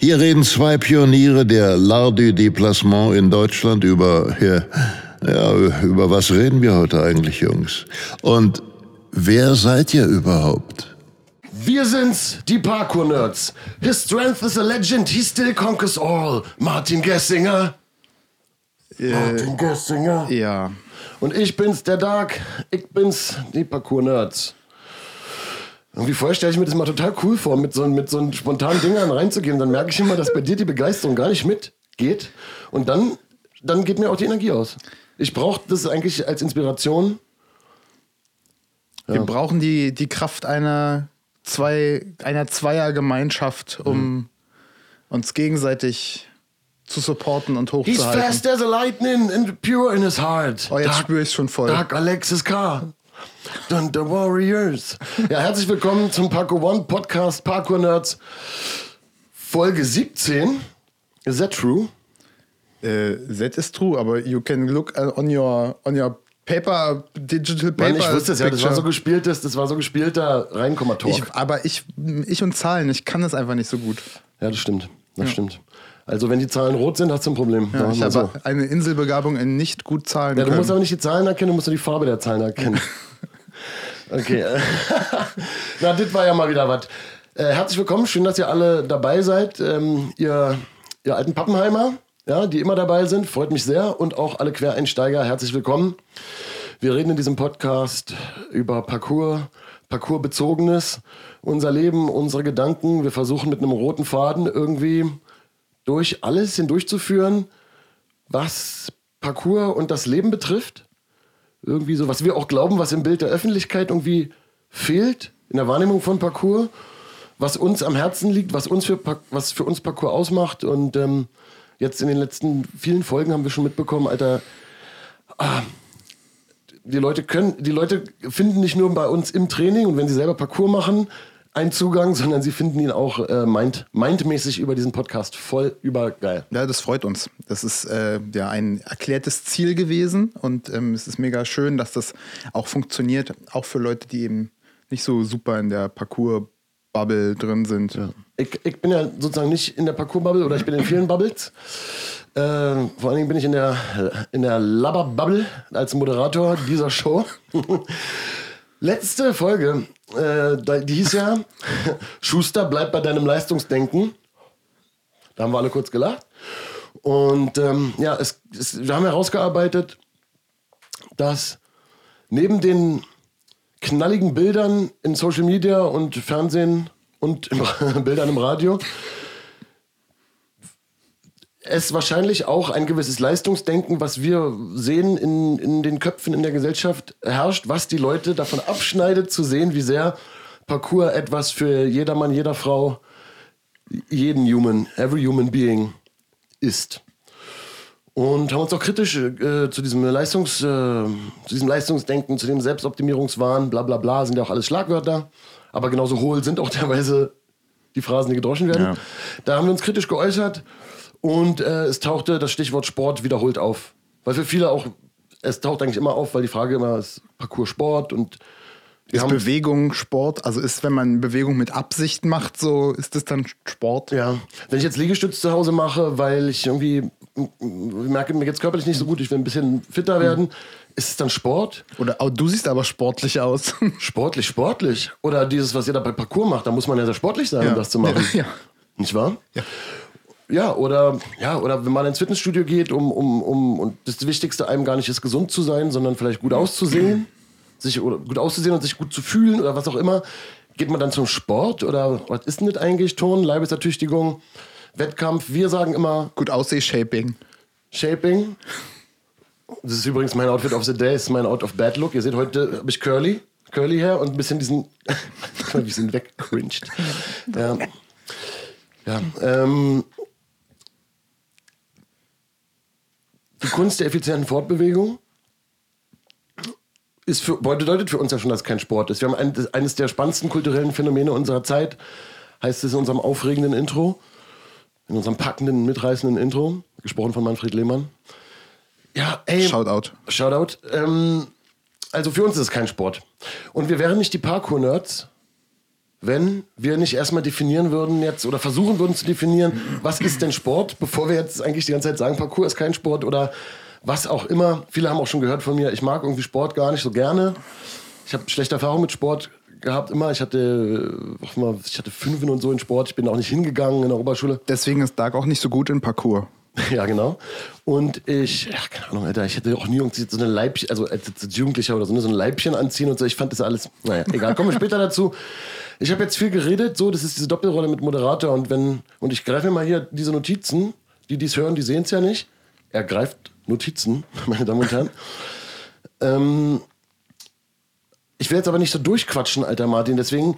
Hier reden zwei Pioniere der L'Art du Déplacement in Deutschland über, ja, ja, über was reden wir heute eigentlich, Jungs? Und wer seid ihr überhaupt? Wir sind's, die Parkour-Nerds. His strength is a legend, he still conquers all. Martin Gessinger. Äh, Martin Gessinger. ja. Und ich bin's, der Dark. Ich bin's, die Parkour-Nerds. Irgendwie vorher stelle ich mir das mal total cool vor, mit so, mit so spontanen Dingern reinzugehen. Dann merke ich immer, dass bei dir die Begeisterung gar nicht mitgeht. Und dann, dann geht mir auch die Energie aus. Ich brauche das eigentlich als Inspiration. Wir brauchen die, die Kraft einer, zwei, einer Zweiergemeinschaft, um uns gegenseitig zu supporten und He's hochzuhalten. fast as a lightning and pure in his heart. Oh, jetzt Dark- spüre ich schon voll. Dark Alexis K. Dun, the Warriors. Ja, herzlich willkommen zum Parkour One Podcast Parkour Nerds. Folge 17. Is that true? Äh, that is true, aber you can look on your, on your paper, digital paper. Mann, ich wusste es ja, das war so gespieltes, das war so gespielter Reinkomma-Talk. ich, aber ich, ich und Zahlen, ich kann das einfach nicht so gut. Ja, das stimmt. Das stimmt. Also, wenn die Zahlen rot sind, hast du ein Problem. Ja, ich wir habe so. eine Inselbegabung in nicht gut Zahlen Ja, du können. musst aber nicht die Zahlen erkennen, du musst nur die Farbe der Zahlen erkennen. Okay. Na, das war ja mal wieder was. Äh, herzlich willkommen, schön, dass ihr alle dabei seid. Ähm, ihr, ihr alten Pappenheimer, ja, die immer dabei sind, freut mich sehr. Und auch alle Quereinsteiger, herzlich willkommen. Wir reden in diesem Podcast über Parcours, Parcoursbezogenes, unser Leben, unsere Gedanken. Wir versuchen mit einem roten Faden irgendwie durch alles hindurchzuführen, was Parcours und das Leben betrifft irgendwie so, was wir auch glauben, was im Bild der Öffentlichkeit irgendwie fehlt, in der Wahrnehmung von Parcours, was uns am Herzen liegt, was, uns für, was für uns Parcours ausmacht. Und ähm, jetzt in den letzten vielen Folgen haben wir schon mitbekommen, Alter, ah, die Leute können, die Leute finden nicht nur bei uns im Training und wenn sie selber Parcours machen, einen Zugang, sondern sie finden ihn auch äh, mind, mindmäßig über diesen Podcast voll übergeil. Ja, das freut uns. Das ist äh, ja ein erklärtes Ziel gewesen und ähm, es ist mega schön, dass das auch funktioniert, auch für Leute, die eben nicht so super in der Parcours-Bubble drin sind. Ich, ich bin ja sozusagen nicht in der Parcours-Bubble oder ich bin in vielen Bubbles. Äh, vor allen Dingen bin ich in der, in der Labber-Bubble als Moderator dieser Show. Letzte Folge, äh, die hieß ja Schuster, bleib bei deinem Leistungsdenken. Da haben wir alle kurz gelacht. Und ähm, ja, es, es, wir haben herausgearbeitet, dass neben den knalligen Bildern in Social Media und Fernsehen und im, Bildern im Radio es wahrscheinlich auch ein gewisses Leistungsdenken, was wir sehen in, in den Köpfen in der Gesellschaft herrscht, was die Leute davon abschneidet zu sehen, wie sehr Parcours etwas für jedermann, jeder Frau, jeden Human, every human being ist. Und haben uns auch kritisch äh, zu, diesem Leistungs, äh, zu diesem Leistungsdenken, zu dem Selbstoptimierungswahn, bla bla bla, sind ja auch alles Schlagwörter. Aber genauso hohl sind auch teilweise die Phrasen, die gedroschen werden. Ja. Da haben wir uns kritisch geäußert und äh, es tauchte das Stichwort Sport wiederholt auf. Weil für viele auch, es taucht eigentlich immer auf, weil die Frage immer ist Parcours Sport und wir Ist Bewegung Sport? Also ist, wenn man Bewegung mit Absicht macht, so ist das dann Sport? ja, wenn ich jetzt Liegestütz zu Hause mache, weil ich irgendwie m- merke, mir geht's körperlich nicht so gut, ich will ein bisschen fitter werden, ist es dann Sport? Oder oh, du siehst aber sportlich aus. Sportlich, sportlich. Oder dieses, was jeder bei Parcours macht, da muss man ja sehr sportlich sein, Ja. um das zu machen. Ja. Nicht wahr? Ja. Ja, oder, ja, oder wenn man ins Fitnessstudio geht, um, um, um, und das Wichtigste einem gar nicht ist, gesund zu sein, sondern vielleicht gut auszusehen, sich oder gut auszusehen und sich gut zu fühlen oder was auch immer, geht man dann zum Sport oder was ist denn das eigentlich? Turnen, Leibesertüchtigung, Wettkampf. Wir sagen immer Gut Ausseh-Shaping. Shaping. Das ist übrigens mein Outfit of the Day, das ist mein Out of Bad Look. Ihr seht, heute habe ich Curly, Curly her und ein bisschen diesen, wie sind weggecringed. Ja. Ja, ähm, die Kunst der effizienten Fortbewegung ist für, bedeutet für uns ja schon, dass es kein Sport ist. Wir haben ein, eines der spannendsten kulturellen Phänomene unserer Zeit, heißt es in unserem aufregenden Intro, in unserem packenden, mitreißenden Intro, gesprochen von Manfred Lehmann. Ja, ey. Shoutout. Shoutout. Ähm, also für uns ist es kein Sport. Und wir wären nicht die Parkour-Nerds, wenn wir nicht erstmal definieren würden jetzt oder versuchen würden zu definieren, was ist denn Sport, bevor wir jetzt eigentlich die ganze Zeit sagen, Parkour ist kein Sport oder was auch immer. Viele haben auch schon gehört von mir, ich mag irgendwie Sport gar nicht so gerne. Ich habe schlechte Erfahrungen mit Sport gehabt immer. Ich hatte, ich hatte Fünfen und so in Sport. Ich bin auch nicht hingegangen in der Oberschule. Deswegen ist Dark auch nicht so gut in Parkour. Ja, genau. Und ich, ja, keine Ahnung, Alter, ich hätte auch nie irgendwie so eine Leibchen, also als Jugendlicher oder so, ne, so ein Leibchen anziehen und so. Ich fand das alles, naja, egal, kommen wir später dazu. Ich habe jetzt viel geredet, so, das ist diese Doppelrolle mit Moderator und wenn, und ich greife mir mal hier diese Notizen, die dies hören, die sehen es ja nicht. Er greift Notizen, meine Damen und Herren. ähm, ich will jetzt aber nicht so durchquatschen, alter Martin. Deswegen,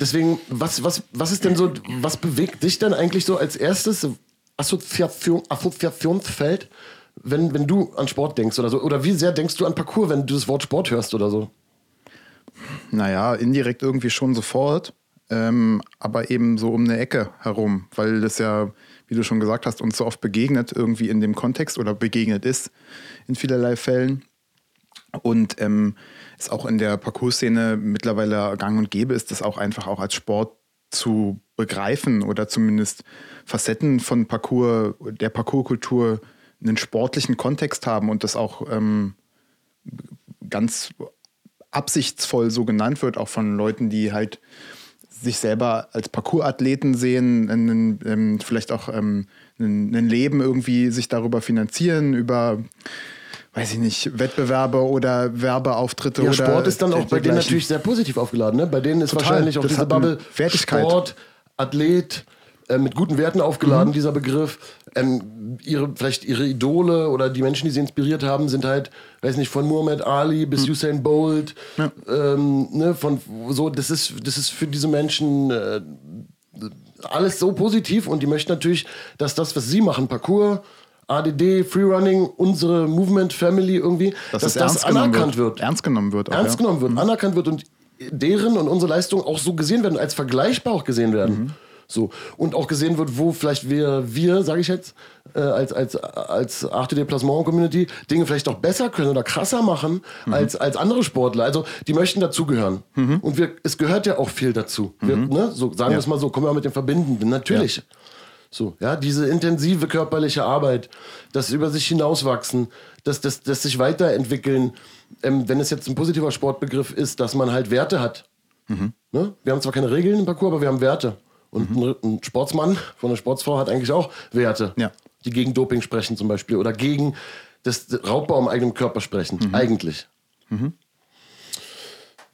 deswegen, was, was, was ist denn so, was bewegt dich denn eigentlich so als erstes Assoziation, Assoziationsfeld, wenn, wenn du an Sport denkst oder so? Oder wie sehr denkst du an Parcours, wenn du das Wort Sport hörst oder so? Naja, indirekt irgendwie schon sofort, ähm, aber eben so um eine Ecke herum, weil das ja, wie du schon gesagt hast, uns so oft begegnet, irgendwie in dem Kontext oder begegnet ist in vielerlei Fällen. Und ähm, es auch in der Parcours-Szene mittlerweile gang und gäbe ist, das auch einfach auch als Sport zu begreifen oder zumindest Facetten von Parcours, der Parcourskultur einen sportlichen Kontext haben und das auch ähm, ganz absichtsvoll so genannt wird, auch von Leuten, die halt sich selber als Parcoursathleten sehen, einen, ähm, vielleicht auch ähm, ein, ein Leben irgendwie sich darüber finanzieren, über weiß ich nicht, Wettbewerbe oder Werbeauftritte ja, oder. Sport ist dann auch bei denen natürlich sehr positiv aufgeladen. Ne? Bei denen ist Total. wahrscheinlich auch diese Bubble Wertigkeit. Sport, Athlet, äh, mit guten Werten aufgeladen, mhm. dieser Begriff. Ähm, ihre, vielleicht ihre Idole oder die Menschen, die sie inspiriert haben, sind halt, weiß nicht, von Muhammad Ali bis mhm. Usain Bolt. Ja. Ähm, ne, von so, das ist, das ist für diese Menschen äh, alles so positiv und die möchten natürlich, dass das, was sie machen, Parcours, ADD, Freerunning, unsere Movement Family irgendwie, dass, dass das anerkannt wird. wird. Ernst genommen wird. Auch, ernst genommen wird, mhm. anerkannt wird und deren und unsere Leistungen auch so gesehen werden, als vergleichbar auch gesehen werden. Mhm. So. Und auch gesehen wird, wo vielleicht wir, wir sage ich jetzt, äh, als, als, als Arte Déplacement Community Dinge vielleicht auch besser können oder krasser machen mhm. als, als andere Sportler. Also die möchten dazugehören. Mhm. Und wir, es gehört ja auch viel dazu. Wir, mhm. ne? so, sagen wir es mal so, kommen wir mit dem Verbindenden. Natürlich. Ja. So, ja, diese intensive körperliche Arbeit, das über sich hinauswachsen, das, das, das sich weiterentwickeln, ähm, wenn es jetzt ein positiver Sportbegriff ist, dass man halt Werte hat. Mhm. Ne? Wir haben zwar keine Regeln im Parcours, aber wir haben Werte. Und mhm. ein, ein, Sportsmann von einer Sportsfrau hat eigentlich auch Werte, ja. die gegen Doping sprechen zum Beispiel oder gegen das Raubbau im eigenen Körper sprechen, mhm. eigentlich. Mhm.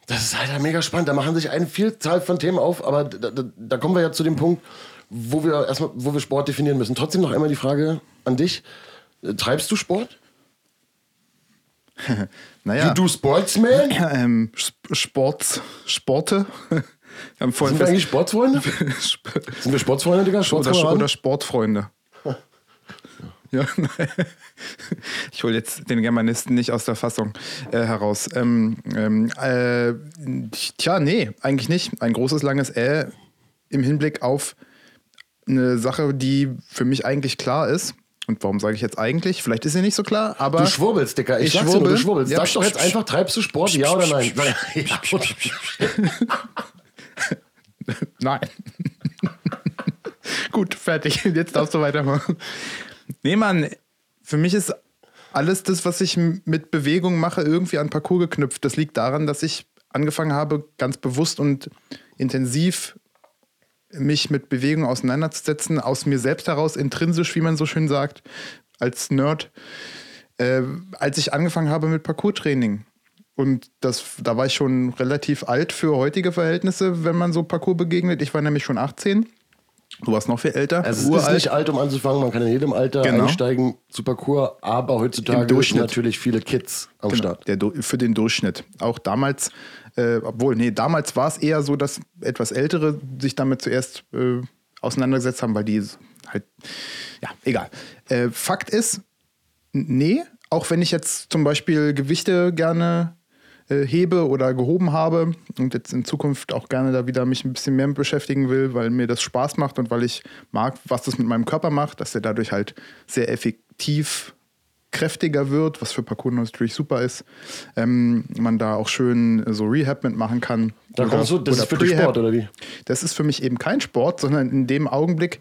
Das ist halt mega spannend. Da machen sich eine Vielzahl von Themen auf, aber da, da, da kommen wir ja zu dem Punkt, wo wir erstmal, wo wir Sport definieren müssen. Trotzdem noch einmal die Frage an dich: äh, Treibst du Sport? naja. You do Sportsman? Ähm, Sport, Sporte. Sind wir eigentlich Sportsfreunde? Sind wir Sportsfreunde, Digga? Oder, oder Sportfreunde. Ja, ich hole jetzt den Germanisten nicht aus der Fassung äh, heraus. Ähm, ähm, äh, tja, nee, eigentlich nicht. Ein großes, langes Ä im Hinblick auf eine Sache, die für mich eigentlich klar ist. Und warum sage ich jetzt eigentlich? Vielleicht ist sie nicht so klar, aber. Du schwurbelst, Dicker. Ich, ich schwurbel. Nur, du schwurbelst. Ja, Sag doch jetzt einfach, treibst du Sport, ja oder nein? nein. Gut, fertig. Jetzt darfst du weitermachen. Nee, Mann, für mich ist alles das, was ich mit Bewegung mache, irgendwie an Parcours geknüpft. Das liegt daran, dass ich angefangen habe, ganz bewusst und intensiv mich mit Bewegung auseinanderzusetzen, aus mir selbst heraus, intrinsisch, wie man so schön sagt, als Nerd, äh, als ich angefangen habe mit Parcours-Training. Und das, da war ich schon relativ alt für heutige Verhältnisse, wenn man so Parcours begegnet. Ich war nämlich schon 18. Du warst noch viel älter. Also es ist nicht alt, um anzufangen. Man kann in jedem Alter genau. einsteigen zu Parcours, aber heutzutage sind natürlich viele Kids am genau. Start. Der, für den Durchschnitt. Auch damals äh, obwohl, nee, damals war es eher so, dass etwas Ältere sich damit zuerst äh, auseinandergesetzt haben, weil die halt, ja, egal. Äh, Fakt ist, nee, auch wenn ich jetzt zum Beispiel Gewichte gerne äh, hebe oder gehoben habe und jetzt in Zukunft auch gerne da wieder mich ein bisschen mehr mit beschäftigen will, weil mir das Spaß macht und weil ich mag, was das mit meinem Körper macht, dass der dadurch halt sehr effektiv kräftiger wird, was für Parkour natürlich super ist. Ähm, man da auch schön so Rehab mitmachen kann. Da kommst du, das ist für dich. Sport, oder wie? Das ist für mich eben kein Sport, sondern in dem Augenblick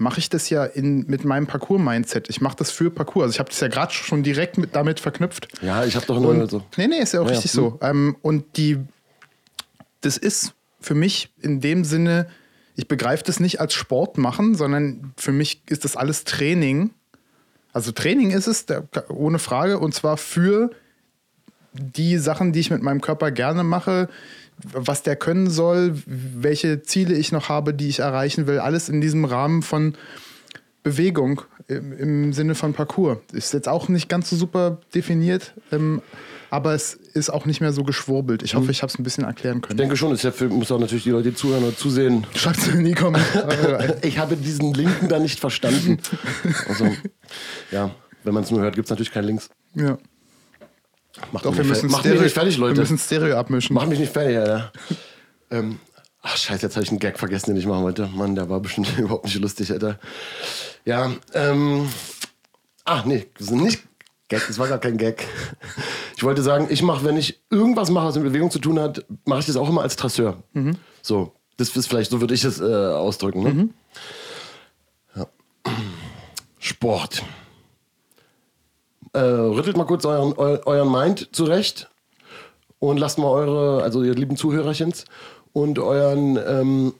mache ich das ja in, mit meinem Parcours-Mindset. Ich mache das für Parcours. Also ich habe das ja gerade schon direkt mit, damit verknüpft. Ja, ich habe doch nur so. Nee, nee, ist ja auch Ja, richtig ja. so. Ähm, und die, das ist für mich in dem Sinne, ich begreife das nicht als Sport machen, sondern für mich ist das alles Training. Also Training ist es, der, ohne Frage, und zwar für die Sachen, die ich mit meinem Körper gerne mache, was der können soll, welche Ziele ich noch habe, die ich erreichen will, alles in diesem Rahmen von Bewegung im, im Sinne von Parcours. Ist jetzt auch nicht ganz so super definiert, ähm, aber es ist auch nicht mehr so geschwurbelt. Ich hoffe, ich habe es ein bisschen erklären können. Ich denke schon, für, muss auch natürlich die Leute, die zuhören oder zusehen. Schreibt es in die Kommentare. Ich habe diesen Linken da nicht verstanden. Also, ja, wenn man es nur hört, gibt es natürlich keinen Links. Ja. Macht Doch, mich wir nicht müssen, Macht Stereo, mich nicht fertig, wir Leute. müssen Stereo abmischen. Mach mich nicht fertig, Alter. ähm, ach, scheiße, jetzt habe ich einen Gag vergessen, den ich machen wollte. Mann, der war bestimmt überhaupt nicht lustig, Alter. Ja, ähm. Ach, nee, nicht Gag, das war gar kein Gag. Ich wollte sagen, ich mache, wenn ich irgendwas mache, was mit Bewegung zu tun hat, mache ich das auch immer als Trasseur. So, das ist vielleicht, so würde ich es äh, ausdrücken. Ne? Ja. Sport. Äh, rüttelt mal kurz euren, eu, euren Mind zurecht und lasst mal eure, also ihr lieben Zuhörerchens und euren ähm,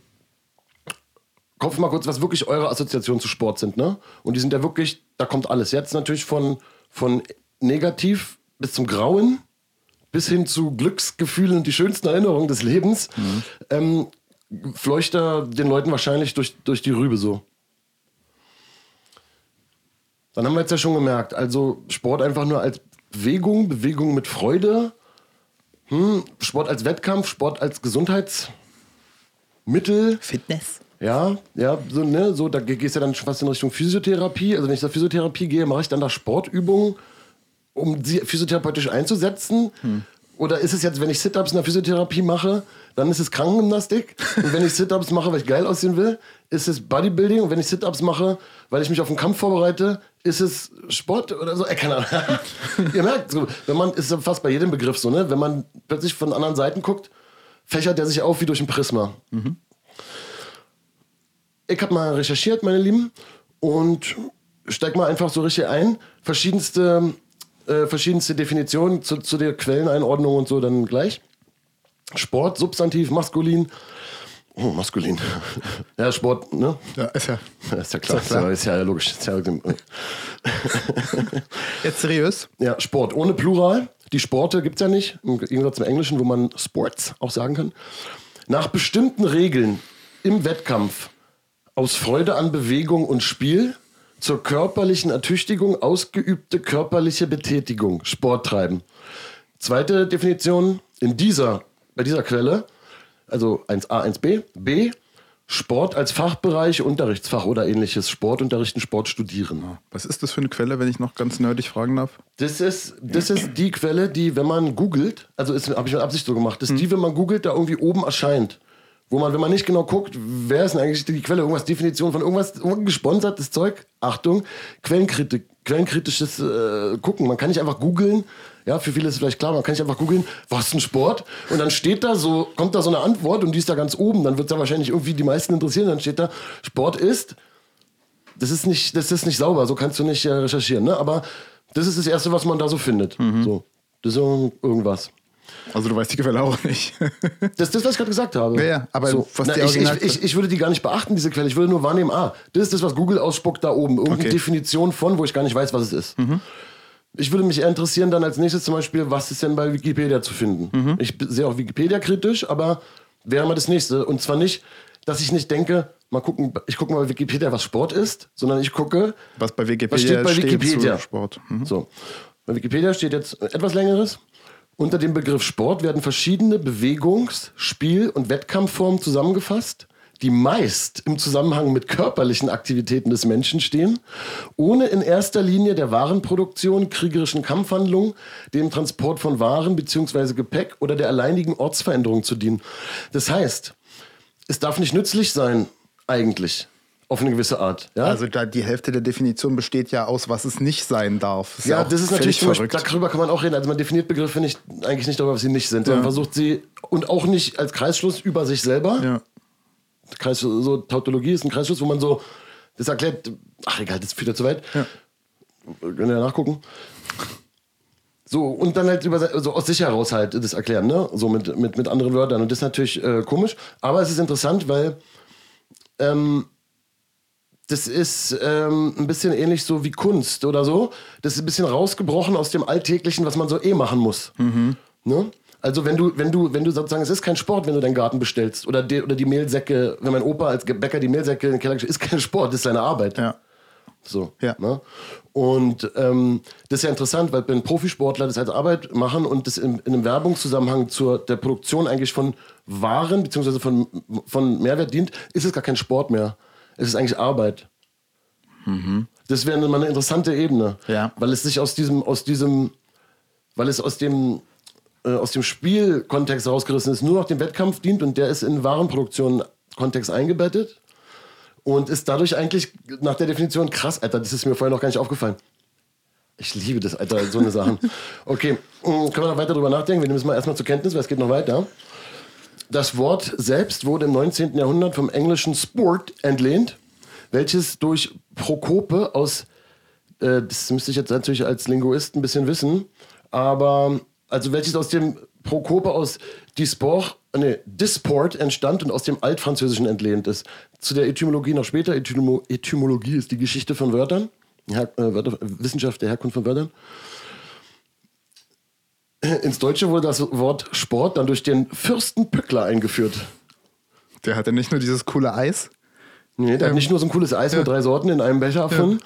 Kopf mal kurz, was wirklich eure Assoziationen zu Sport sind, ne? Und die sind ja wirklich, da kommt alles. Jetzt natürlich von, von negativ bis zum Grauen, bis hin zu Glücksgefühlen und die schönsten Erinnerungen des Lebens, ähm, fleucht da den Leuten wahrscheinlich durch, durch die Rübe so. Dann haben wir jetzt ja schon gemerkt, also Sport einfach nur als Bewegung, Bewegung mit Freude, hm, Sport als Wettkampf, Sport als Gesundheitsmittel. Fitness. Ja, ja, so, ne, so, da gehst du ja dann schon fast in Richtung Physiotherapie. Also wenn ich zur Physiotherapie gehe, mache ich dann da Sportübungen, um sie physiotherapeutisch einzusetzen. Oder ist es jetzt, wenn ich Sit-Ups in der Physiotherapie mache, dann ist es Krankengymnastik. Und wenn ich Sit-Ups mache, weil ich geil aussehen will, ist es Bodybuilding. Und wenn ich Sit-Ups mache, weil ich mich auf einen Kampf vorbereite, ist es Sport oder so. Äh, keine Ahnung. Ihr merkt, so, wenn man, ist fast bei jedem Begriff so, ne? Wenn man plötzlich von anderen Seiten guckt, fächert der sich auf wie durch ein Prisma. Ich habe mal recherchiert, meine Lieben, und steig mal einfach so richtig ein. Verschiedenste, äh, verschiedenste Definitionen zu, zu der Quelleneinordnung und so dann gleich. Sport, Substantiv, maskulin. Oh, maskulin. ja, Sport, ne? Ja, ist ja. Ist ja klar, Ist ja klar. Ist, ja, logisch. Ist ja, Jetzt seriös. ja, Sport ohne Plural. Die Sporte gibt es ja nicht, im Gegensatz zum Englischen, wo man Sports auch sagen kann. Nach bestimmten Regeln im Wettkampf aus Freude an Bewegung und Spiel zur körperlichen Ertüchtigung ausgeübte körperliche Betätigung, Sport treiben. Zweite Definition in dieser, bei dieser Quelle, also 1a, 1b, b, Sport als Fachbereich, Unterrichtsfach oder ähnliches, Sport unterrichten, Sport studieren. Was ist das für eine Quelle, wenn ich noch ganz nerdig fragen darf? Das ist, das ist die Quelle, die, wenn man googelt, also habe ich mit Absicht so gemacht, das ist die, wenn man googelt, da irgendwie oben erscheint. Wo man, wenn man nicht genau guckt, wer ist denn eigentlich die Quelle, irgendwas Definition von irgendwas, irgendein gesponsertes Zeug, Achtung, Quellenkritik, quellenkritisches äh, Gucken. Man kann nicht einfach googeln, ja, für viele ist es vielleicht klar, man kann nicht einfach googeln, was ist ein Sport? Und dann steht da so, kommt da so eine Antwort und die ist da ganz oben, dann wird es da wahrscheinlich irgendwie die meisten interessieren, dann steht da, Sport ist das ist nicht, das ist nicht sauber, so kannst du nicht äh, recherchieren, ne? Aber das ist das Erste, was man da so findet. So. Das ist irgendwas. Also du weißt die Quelle auch nicht. Das ist das, was ich gerade gesagt habe. Ja, ja, aber so. was Na, die ich, ich, ich, ich würde die gar nicht beachten, diese Quelle. Ich würde nur wahrnehmen, ah, das ist das, was Google ausspuckt da oben. Irgendeine Okay. Definition von, wo ich gar nicht weiß, was es ist. Mhm. Ich würde mich eher interessieren dann als nächstes zum Beispiel, was ist denn bei Wikipedia zu finden? Mhm. Ich sehe auch Wikipedia kritisch, aber wäre mal das nächste. Und zwar nicht, dass ich nicht denke, mal gucken, ich gucke mal bei Wikipedia, was Sport ist, sondern ich gucke, Was bei Wikipedia was steht bei Wikipedia? zu Sport. Mhm. So. Bei Wikipedia steht jetzt etwas längeres. Unter dem Begriff Sport werden verschiedene Bewegungs-, Spiel- und Wettkampfformen zusammengefasst, die meist im Zusammenhang mit körperlichen Aktivitäten des Menschen stehen, ohne in erster Linie der Warenproduktion, kriegerischen Kampfhandlungen, dem Transport von Waren bzw. Gepäck oder der alleinigen Ortsveränderung zu dienen. Das heißt, es darf nicht nützlich sein, eigentlich. Auf eine gewisse Art. Ja? Also da die Hälfte der Definition besteht ja aus, was es nicht sein darf. Ist ja, auch das ist natürlich zum Beispiel, darüber kann man auch reden. Also man definiert Begriffe nicht, eigentlich nicht darüber, was sie nicht sind. Man versucht sie und auch nicht als Kreisschluss über sich selber. Kreis, so Tautologie ist ein Kreisschluss, wo man so das erklärt. Ach egal, das führt ja zu weit. Ja. Können ja nachgucken. So, und dann halt über, so aus sich heraus halt das erklären, ne? So mit, mit, mit anderen Wörtern. Und das ist natürlich äh, komisch, aber es ist interessant, weil ähm, das ist ähm, ein bisschen ähnlich so wie Kunst oder so. Das ist ein bisschen rausgebrochen aus dem Alltäglichen, was man so eh machen muss. Ne? Also wenn du, wenn du, wenn du sozusagen, es ist kein Sport, wenn du deinen Garten bestellst oder die, oder die Mehlsäcke, wenn mein Opa als Bäcker die Mehlsäcke in den Keller ist kein Sport, das ist seine Arbeit. Ja. So. Ja. Ne? Und ähm, das ist ja interessant, weil wenn Profisportler das als Arbeit machen und das in, in einem Werbungszusammenhang zur der Produktion eigentlich von Waren bzw. Von, von Mehrwert dient, ist es gar kein Sport mehr. Es ist eigentlich Arbeit. Das wäre mal eine interessante Ebene. Ja. Weil es sich aus diesem, aus diesem, weil es aus dem, äh, aus dem Spielkontext rausgerissen ist, nur noch dem Wettkampf dient und der ist in Warenproduktion-Kontext eingebettet und ist dadurch eigentlich nach der Definition krass, Alter, das ist mir vorher noch gar nicht aufgefallen. Ich liebe das, Alter, so eine Sachen. Okay, mh, können wir noch weiter drüber nachdenken? Wir nehmen es mal erstmal zur Kenntnis, weil es geht noch weiter. Das Wort selbst wurde im 19. Jahrhundert vom englischen Sport entlehnt, welches durch Prokope aus, äh, das müsste ich jetzt natürlich als Linguist ein bisschen wissen, aber also welches aus dem Prokope aus Disport, nee, Disport entstand und aus dem Altfranzösischen entlehnt ist. Zu der Etymologie noch später. Etymo Etymologie ist die Geschichte von Wörtern, Her äh, Wörter, Wissenschaft der Herkunft von Wörtern. Ins Deutsche wurde das Wort Sport dann durch den Fürsten Pückler eingeführt. Der hatte nicht nur dieses coole Eis. Nee, der hat nicht nur so ein cooles Eis mit drei Sorten in einem Becher erfunden.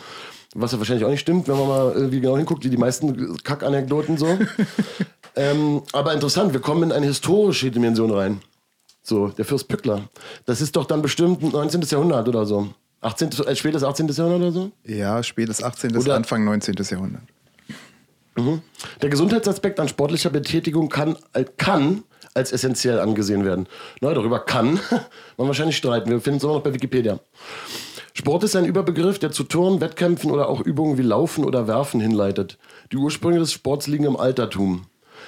Was ja wahrscheinlich auch nicht stimmt, wenn man mal irgendwie genau hinguckt, wie die meisten Kack-Anekdoten so. ähm, aber interessant, wir kommen in eine historische Dimension rein. So, der Fürst Pückler. Das ist doch dann bestimmt 19. Jahrhundert oder so. 18., äh, spätes 18. Jahrhundert oder so? Ja, spätes 18. Oder- Anfang 19. Jahrhundert. Der Gesundheitsaspekt an sportlicher Betätigung kann, äh, kann als essentiell angesehen werden. Na, darüber kann man wahrscheinlich streiten. Wir finden es immer noch bei Wikipedia. Sport ist ein Überbegriff, der zu Turnen, Wettkämpfen oder auch Übungen wie Laufen oder Werfen hinleitet. Die Ursprünge des Sports liegen im Altertum.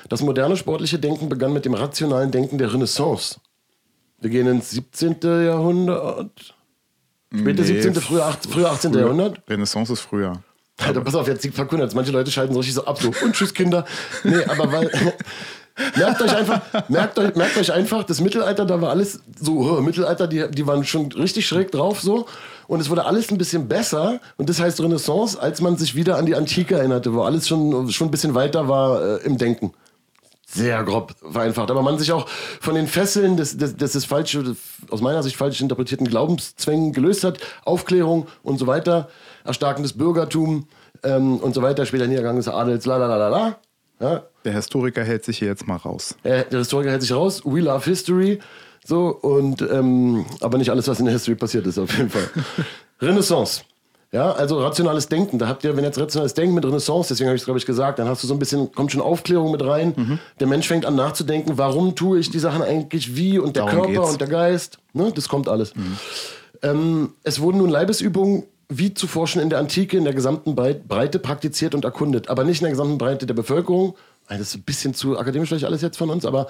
Das moderne sportliche Denken begann mit dem rationalen Denken der Renaissance. Wir gehen ins 17. Jahrhundert. Späte Nee, 17., frühe, 8, frühe 18. früher. Jahrhundert. Renaissance ist früher. Alter, pass auf, jetzt die verkündet. Manche Leute schalten so richtig so ab, so, und tschüss, Kinder. Nee, aber weil. merkt euch einfach, merkt euch, merkt euch einfach, das Mittelalter, da war alles so, oh, Mittelalter, die, die waren schon richtig schräg drauf, so. Und es wurde alles ein bisschen besser. Und das heißt Renaissance, als man sich wieder an die Antike erinnerte, wo alles schon, schon ein bisschen weiter war äh, im Denken. Sehr grob vereinfacht. Aber man sich auch von den Fesseln des, des, des, des falsch, aus meiner Sicht falsch interpretierten Glaubenszwängen gelöst hat. Aufklärung und so weiter. Erstarkendes Bürgertum ähm, und so weiter. Später Niedergang des Adels, la la la la la. Ja, Der Historiker hält sich hier jetzt mal raus. äh, der Historiker hält sich raus. We love history. So, und, ähm, aber nicht alles, was in der History passiert ist, auf jeden Fall. Renaissance. Ja, also rationales Denken. Da habt ihr, wenn jetzt rationales Denken mit Renaissance, deswegen habe ich es, glaube ich, gesagt, dann hast du so ein bisschen, kommt schon Aufklärung mit rein. Mhm. Der Mensch fängt an nachzudenken, warum tue ich die Sachen eigentlich wie und der Darum Körper geht's. Mhm. und der Geist. Ne, das kommt alles. Ähm, es wurden nun Leibesübungen wie zuvor schon in der Antike in der gesamten Breit- Breite praktiziert und erkundet, aber nicht in der gesamten Breite der Bevölkerung. Das ist ein bisschen zu akademisch vielleicht alles jetzt von uns, aber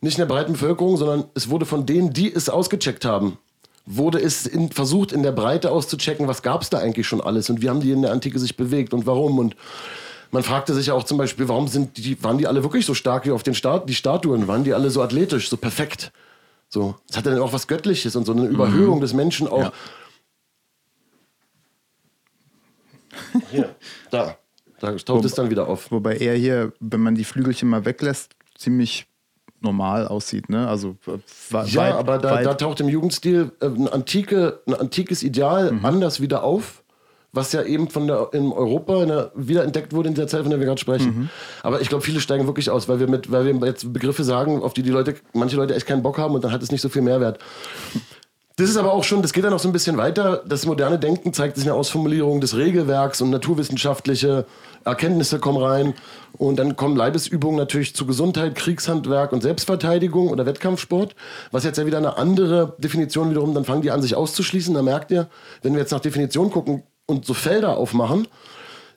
nicht in der breiten Bevölkerung, sondern es wurde von denen, die es ausgecheckt haben, wurde es in, versucht, in der Breite auszuchecken, was gab es da eigentlich schon alles und wie haben die in der Antike sich bewegt und warum. Und man fragte sich ja auch zum Beispiel, warum sind die, waren die alle wirklich so stark wie auf den Stat die Statuen? Waren die alle so athletisch, so perfekt? So, es hatte dann auch was Göttliches und so eine Überhöhung des Menschen auch. Ja. Hier, da. Da taucht es dann wieder auf. Wobei er hier, wenn man die Flügelchen mal weglässt, ziemlich normal aussieht. Ne? Also äh, wa- Ja, weit- aber da, weit- da taucht im Jugendstil äh, ein, antike, ein antikes Ideal Mhm. anders wieder auf, was ja eben von der, in Europa in der, wiederentdeckt wurde in der Zeit, von der wir gerade sprechen. Mhm. Aber ich glaube, viele steigen wirklich aus, weil wir, mit, weil wir jetzt Begriffe sagen, auf die die Leute, manche Leute echt keinen Bock haben und dann hat es nicht so viel Mehrwert. Das ist aber auch schon, das geht dann noch so ein bisschen weiter. Das moderne Denken zeigt sich in der Ausformulierung des Regelwerks und naturwissenschaftliche Erkenntnisse kommen rein. Und dann kommen Leibesübungen natürlich zu Gesundheit, Kriegshandwerk und Selbstverteidigung oder Wettkampfsport. Was jetzt ja wieder eine andere Definition wiederum, dann fangen die an, sich auszuschließen. Da merkt ihr, wenn wir jetzt nach Definition gucken und so Felder aufmachen,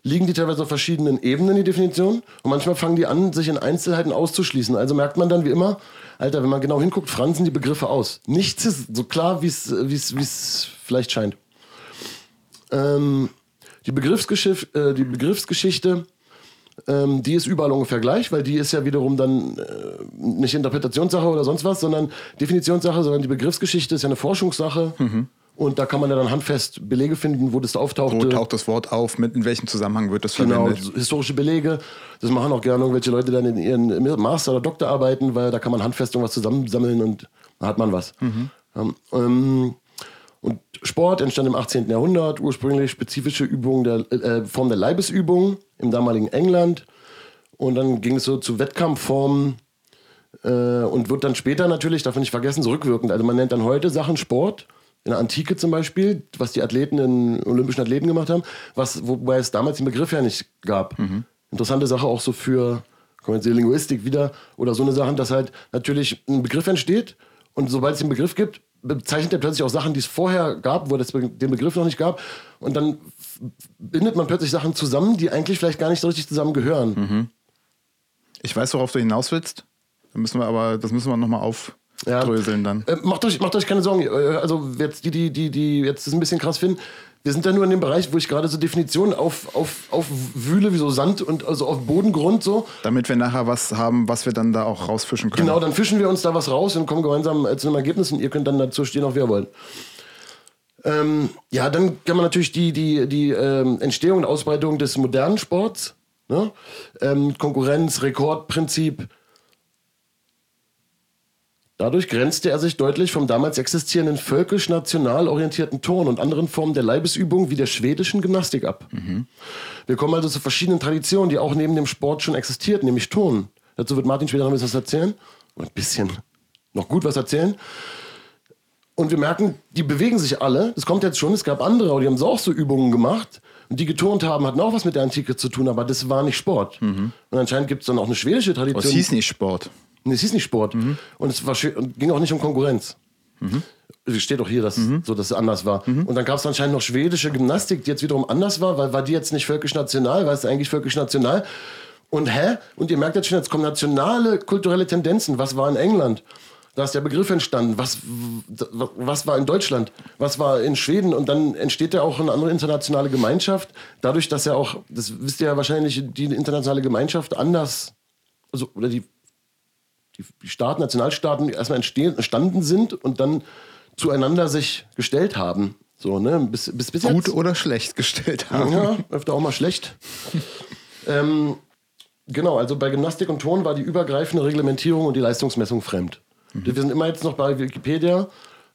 liegen die teilweise auf verschiedenen Ebenen, die Definition. Und manchmal fangen die an, sich in Einzelheiten auszuschließen. Also merkt man dann wie immer, Alter, wenn man genau hinguckt, fransen die Begriffe aus. Nichts ist so klar, wie es vielleicht scheint. Ähm, die, äh, die Begriffsgeschichte, ähm, die ist überall ungefähr gleich, weil die ist ja wiederum dann äh, nicht Interpretationssache oder sonst was, sondern Definitionssache, sondern die Begriffsgeschichte ist ja eine Forschungssache. Mhm. Und da kann man ja dann handfest Belege finden, wo das auftaucht. Wo taucht das Wort auf? Mit in welchem Zusammenhang wird das Genau, verwendet? historische Belege. Das machen auch gerne irgendwelche Leute dann in ihren Master- oder Doktorarbeiten, weil da kann man handfest irgendwas zusammensammeln und dann hat man was. Ja, ähm, und Sport entstand im 18. Jahrhundert, ursprünglich spezifische Übungen der äh, Form der Leibesübung im damaligen England. Und dann ging es so zu Wettkampfformen äh, und wird dann später natürlich, darf man nicht vergessen, so rückwirkend. Also man nennt dann heute Sachen Sport, in der Antike zum Beispiel, was die Athleten in olympischen Athleten gemacht haben, was, wobei es damals den Begriff ja nicht gab. Interessante Sache auch so für kommen jetzt die Linguistik wieder oder so eine Sache, dass halt natürlich ein Begriff entsteht und sobald es den Begriff gibt, bezeichnet er plötzlich auch Sachen, die es vorher gab, wo es den Begriff noch nicht gab und dann bindet man plötzlich Sachen zusammen, die eigentlich vielleicht gar nicht so richtig zusammen gehören. Ich weiß, worauf du hinaus willst. Da müssen wir aber, das müssen wir nochmal aufdröseln dann. Äh, macht, euch, macht euch keine Sorgen. Äh, Also jetzt die, die, die, die jetzt das ein bisschen krass finden. Wir sind ja nur in dem Bereich, wo ich gerade so Definitionen auf, auf, aufwühle, wie so Sand und also auf Bodengrund so. Damit wir nachher was haben, was wir dann da auch rausfischen können. Genau, dann fischen wir uns da was raus und kommen gemeinsam äh, zu einem Ergebnis und ihr könnt dann dazu stehen, auch wie ihr wollt. Ähm, ja, dann kann man natürlich die, die, die ähm, Entstehung und Ausbreitung des modernen Sports, ne? ähm, Konkurrenz, Rekordprinzip. Dadurch grenzte er sich deutlich vom damals existierenden völkisch-national orientierten Turn und anderen Formen der Leibesübung wie der schwedischen Gymnastik ab. Wir kommen also zu verschiedenen Traditionen, die auch neben dem Sport schon existierten, nämlich Turnen. Dazu wird Martin später noch ein bisschen was erzählen. Und ein bisschen noch gut was erzählen. Und wir merken, die bewegen sich alle. Das kommt jetzt schon. Es gab andere, aber die haben so auch so Übungen gemacht. Und die geturnt haben, hatten auch was mit der Antike zu tun, aber das war nicht Sport. Und anscheinend gibt es dann auch eine schwedische Tradition. es hieß nicht Sport. Nee, es hieß nicht Sport. Und es war ging auch nicht um Konkurrenz. Es steht auch hier, dass, so, dass es anders war. Und dann gab es anscheinend noch schwedische Gymnastik, die jetzt wiederum anders war, weil war die jetzt nicht völkisch-national, war es eigentlich völkisch-national. Und hä? Und ihr merkt jetzt schon, jetzt kommen nationale kulturelle Tendenzen. Was war in England? Da ist der Begriff entstanden. Was, was war in Deutschland? Was war in Schweden? Und dann entsteht ja auch eine andere internationale Gemeinschaft. Dadurch, dass ja auch, das wisst ihr ja wahrscheinlich, die internationale Gemeinschaft anders, also, oder die die, Staaten, Nationalstaaten erstmal entstanden sind und dann zueinander sich gestellt haben. So, ne? Bis, bis, bis Gut jetzt. oder schlecht gestellt haben. Ja, öfter auch mal schlecht. ähm, genau, also bei Gymnastik und Ton war die übergreifende Reglementierung und die Leistungsmessung fremd. Wir sind immer jetzt noch bei Wikipedia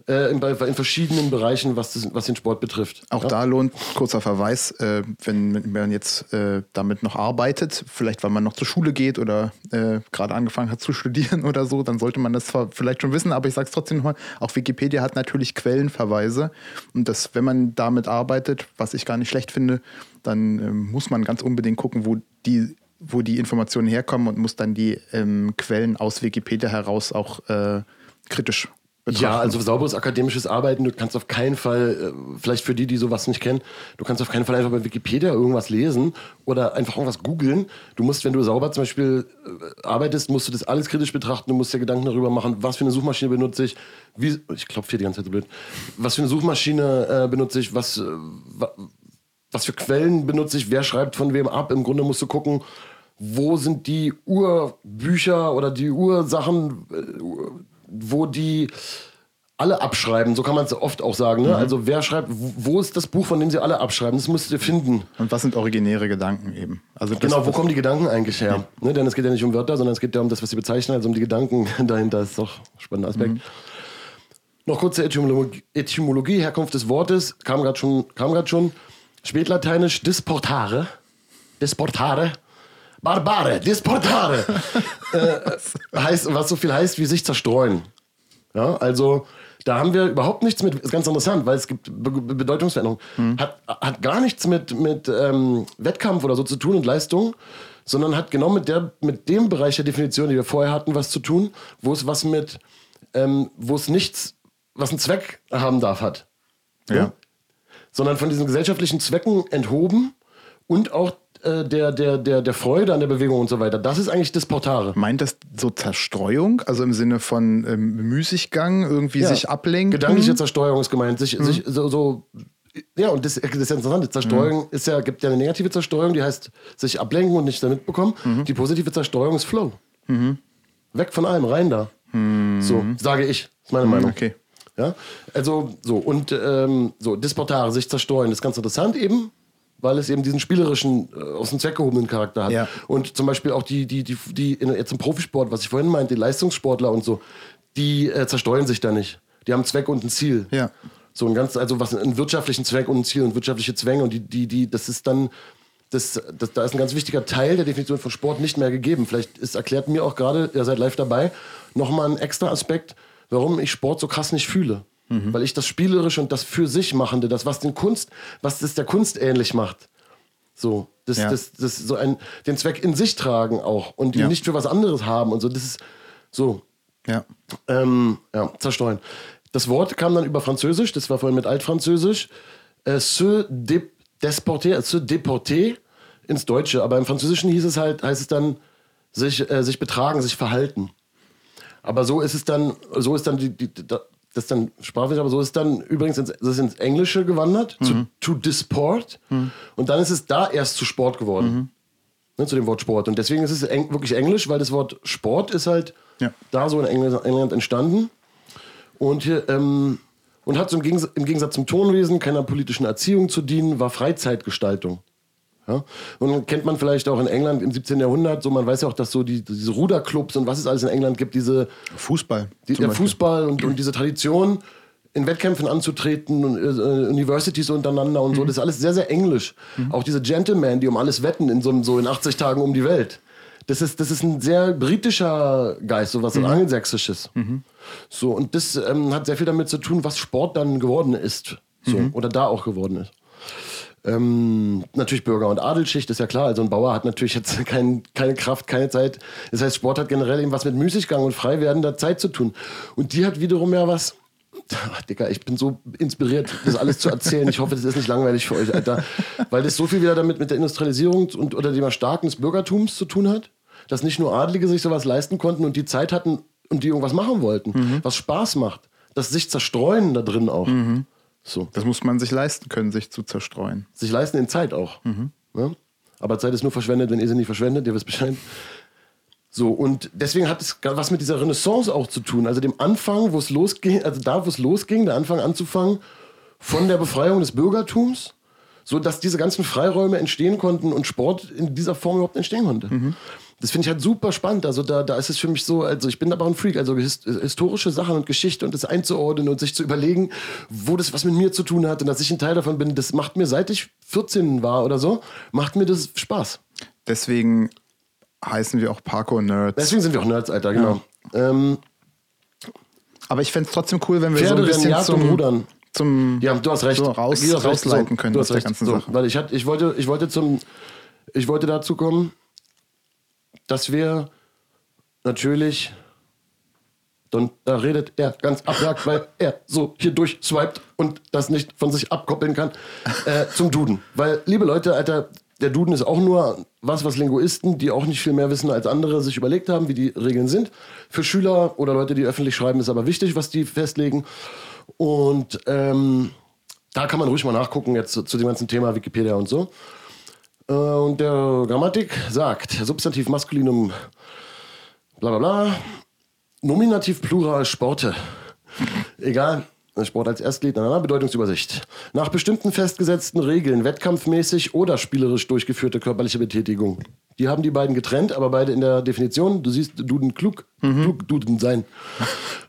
äh, in, in verschiedenen Bereichen, was, das, was den Sport betrifft. Auch ja? da lohnt kurzer Verweis, äh, wenn man jetzt äh, damit noch arbeitet, vielleicht weil man noch zur Schule geht oder äh, gerade angefangen hat zu studieren oder so, dann sollte man das zwar vielleicht schon wissen, aber ich sage es trotzdem nochmal, auch Wikipedia hat natürlich Quellenverweise und das, wenn man damit arbeitet, was ich gar nicht schlecht finde, dann ähm, muss man ganz unbedingt gucken, wo die wo die Informationen herkommen und muss dann die ähm, Quellen aus Wikipedia heraus auch äh, kritisch betrachten. Ja, also sauberes akademisches Arbeiten, du kannst auf keinen Fall, äh, vielleicht für die, die sowas nicht kennen, du kannst auf keinen Fall einfach bei Wikipedia irgendwas lesen oder einfach irgendwas googeln. Du musst, wenn du sauber zum Beispiel äh, arbeitest, musst du das alles kritisch betrachten, du musst dir Gedanken darüber machen, was für eine Suchmaschine benutze ich, wie, ich klopfe hier die ganze Zeit so blöd, was für eine Suchmaschine äh, benutze ich, was, äh, wa, was für Quellen benutze ich, wer schreibt von wem ab. Im Grunde musst du gucken, wo sind die Urbücher oder die Ursachen, äh, wo die alle abschreiben, so kann man es oft auch sagen. Ne? Also wer schreibt, wo ist das Buch, von dem sie alle abschreiben? Das müsst ihr finden. Und was sind originäre Gedanken eben? Also Genau, wo kommen die Gedanken eigentlich her? Ne? Denn es geht ja nicht um Wörter, sondern es geht ja um das, was sie bezeichnen, also um die Gedanken dahinter. Das ist doch ein spannender Aspekt. Noch kurze Etymologie, Etymologie, Herkunft des Wortes, kam gerade schon, kam grad schon. Spätlateinisch disportare. Disportare. Barbare, disportare. äh, heißt, was so viel heißt wie sich zerstreuen. Ja, also Da haben wir überhaupt nichts mit, ist ganz interessant, weil es gibt Be Be Bedeutungsveränderungen. Hat, hat gar nichts mit, mit ähm, Wettkampf oder so zu tun und Leistung, sondern hat genau mit, der, mit dem Bereich der Definition, die wir vorher hatten, was zu tun, wo es was mit, ähm, wo es nichts, was einen Zweck haben darf, hat. Ja. Sondern von diesen gesellschaftlichen Zwecken enthoben und auch äh, der, der, der, der Freude an der Bewegung und so weiter. Das ist eigentlich das Portare. Meint das so Zerstreuung, also im Sinne von ähm, Müßiggang, irgendwie sich ablenken? Gedankliche Zerstreuung ist gemeint. Sich, sich so, so, ja, und das, das ist ja interessant. Die Zerstreuung ist ja, gibt ja eine negative Zerstreuung, die heißt sich ablenken und nichts damit bekommen. Die positive Zerstreuung ist Flow. Weg von allem, rein da. So, sage ich. ist meine Meinung. Okay. Ja, also so und ähm, so Disportare, sich zerstreuen, das ist ganz interessant eben, weil es eben diesen spielerischen, äh, aus dem Zweck gehobenen Charakter hat. Ja. Und zum Beispiel auch die, die, die, die in, jetzt im Profisport, was ich vorhin meinte, die Leistungssportler und so, die äh, zerstreuen sich da nicht. Die haben einen Zweck und ein Ziel. Ja. So ein ganz, also was einen wirtschaftlichen Zweck und ein Ziel und wirtschaftliche Zwänge und die, die, die, das ist dann, das, das, da ist ein ganz wichtiger Teil der Definition von Sport nicht mehr gegeben. Vielleicht ist, erklärt mir auch gerade, ihr seid live dabei, nochmal ein extra Aspekt, warum ich Sport so krass nicht fühle. Weil ich das Spielerische und das für sich Machende, das, was den Kunst, was das der Kunst ähnlich macht. So, das, Ja. das, das so ein, den Zweck in sich tragen auch und ihn Ja. nicht für was anderes haben und so. Das ist so, Ja. ähm, ja, zerstreuen. Das Wort kam dann über Französisch, das war vorhin mit Altfranzösisch, äh, se dé- desporter, se déporter ins Deutsche, aber im Französischen hieß es halt, heißt es dann sich, äh, sich betragen, sich verhalten. Aber so ist es dann, so ist dann die, die das ist dann sprachlich, aber so ist dann übrigens ins, das ist ins Englische gewandert, zu to disport. Und dann ist es da erst zu Sport geworden. Ne, zu dem Wort Sport. Und deswegen ist es eng, wirklich Englisch, weil das Wort Sport ist halt Ja. da so in Engl- England entstanden. Und, hier, ähm, und hat so im Gegensatz, im Gegensatz zum Tonwesen keiner politischen Erziehung zu dienen, war Freizeitgestaltung. Ja? Und dann kennt man vielleicht auch in England im 17. Jahrhundert, so man weiß ja auch, dass so die, diese Ruderclubs und was es alles in England gibt, diese Fußball. die, der Beispiel. Fußball und, und diese Tradition, in Wettkämpfen anzutreten und äh, Universities untereinander und so, Mhm. das ist alles sehr, sehr englisch. Auch diese Gentlemen, die um alles wetten in so, so in 80 Tagen um die Welt. Das ist, das ist ein sehr britischer Geist, so was Mhm. angelsächsisches. So, und das ähm, hat sehr viel damit zu tun, was Sport dann geworden ist. So, Mhm. Oder da auch geworden ist. Ähm, natürlich Bürger- und Adelsschicht, ist ja klar. Also ein Bauer hat natürlich jetzt kein, keine Kraft, keine Zeit. Das heißt, Sport hat generell eben was mit Müßiggang und frei werdender Zeit zu tun. Und die hat wiederum ja was. Ach, Digga, ich bin so inspiriert, das alles zu erzählen. Ich hoffe, das ist nicht langweilig für euch, Alter. Weil das so viel wieder damit mit der Industrialisierung und, oder dem Erstarken des Bürgertums zu tun hat, dass nicht nur Adlige sich sowas leisten konnten und die Zeit hatten und die irgendwas machen wollten, was Spaß macht. Das sich zerstreuen da drin auch. So Das muss man sich leisten können, sich zu zerstreuen. sich leisten in Zeit auch. Ne? Aber Zeit ist nur verschwendet, wenn ihr sie nicht verschwendet, ihr wisst Bescheid. So, und deswegen hat es was mit dieser Renaissance auch zu tun. Also dem Anfang, wo es losging, also da, wo es losging, der Anfang anzufangen von der Befreiung des Bürgertums, so dass diese ganzen Freiräume entstehen konnten und Sport in dieser Form überhaupt entstehen konnte. Das finde ich halt super spannend. Also da, da ist es für mich so, also ich bin aber ein Freak, also his historische Sachen und Geschichte und das einzuordnen und sich zu überlegen, wo das was mit mir zu tun hat und dass ich ein Teil davon bin, das macht mir, seit ich 14 war oder so, macht mir das Spaß. Deswegen heißen wir auch Parkour-Nerds. Deswegen sind wir auch Nerds, Alter, genau. Ähm, Aber ich fände es trotzdem cool, wenn wir so ein bisschen zum, Rudern. zum Ja, du hast recht. so raus, Du hast recht. rausleiten So, können du hast recht. ganzen so. Weil ich, hatte, ich, wollte, ich wollte zum, ich wollte dazu kommen, dass wir natürlich, dann da redet er ganz abjagt, weil er so hier durchswiped und das nicht von sich abkoppeln kann, äh, zum Duden. Weil, liebe Leute, Alter, der Duden ist auch nur was, was Linguisten, die auch nicht viel mehr wissen als andere, sich überlegt haben, wie die Regeln sind. Für Schüler oder Leute, die öffentlich schreiben, ist aber wichtig, was die festlegen. Und ähm, da kann man ruhig mal nachgucken, jetzt zu, zu dem ganzen Thema Wikipedia und so. Äh, und der Grammatik sagt, Substantiv Maskulinum, bla bla bla, Nominativ Plural Sporte. Egal. Sport als Erstglied, na, Bedeutungsübersicht. Nach bestimmten festgesetzten Regeln, wettkampfmäßig oder spielerisch durchgeführte körperliche Betätigung. Die haben die beiden getrennt, aber beide in der Definition. Du siehst Duden klug, klug Duden sein.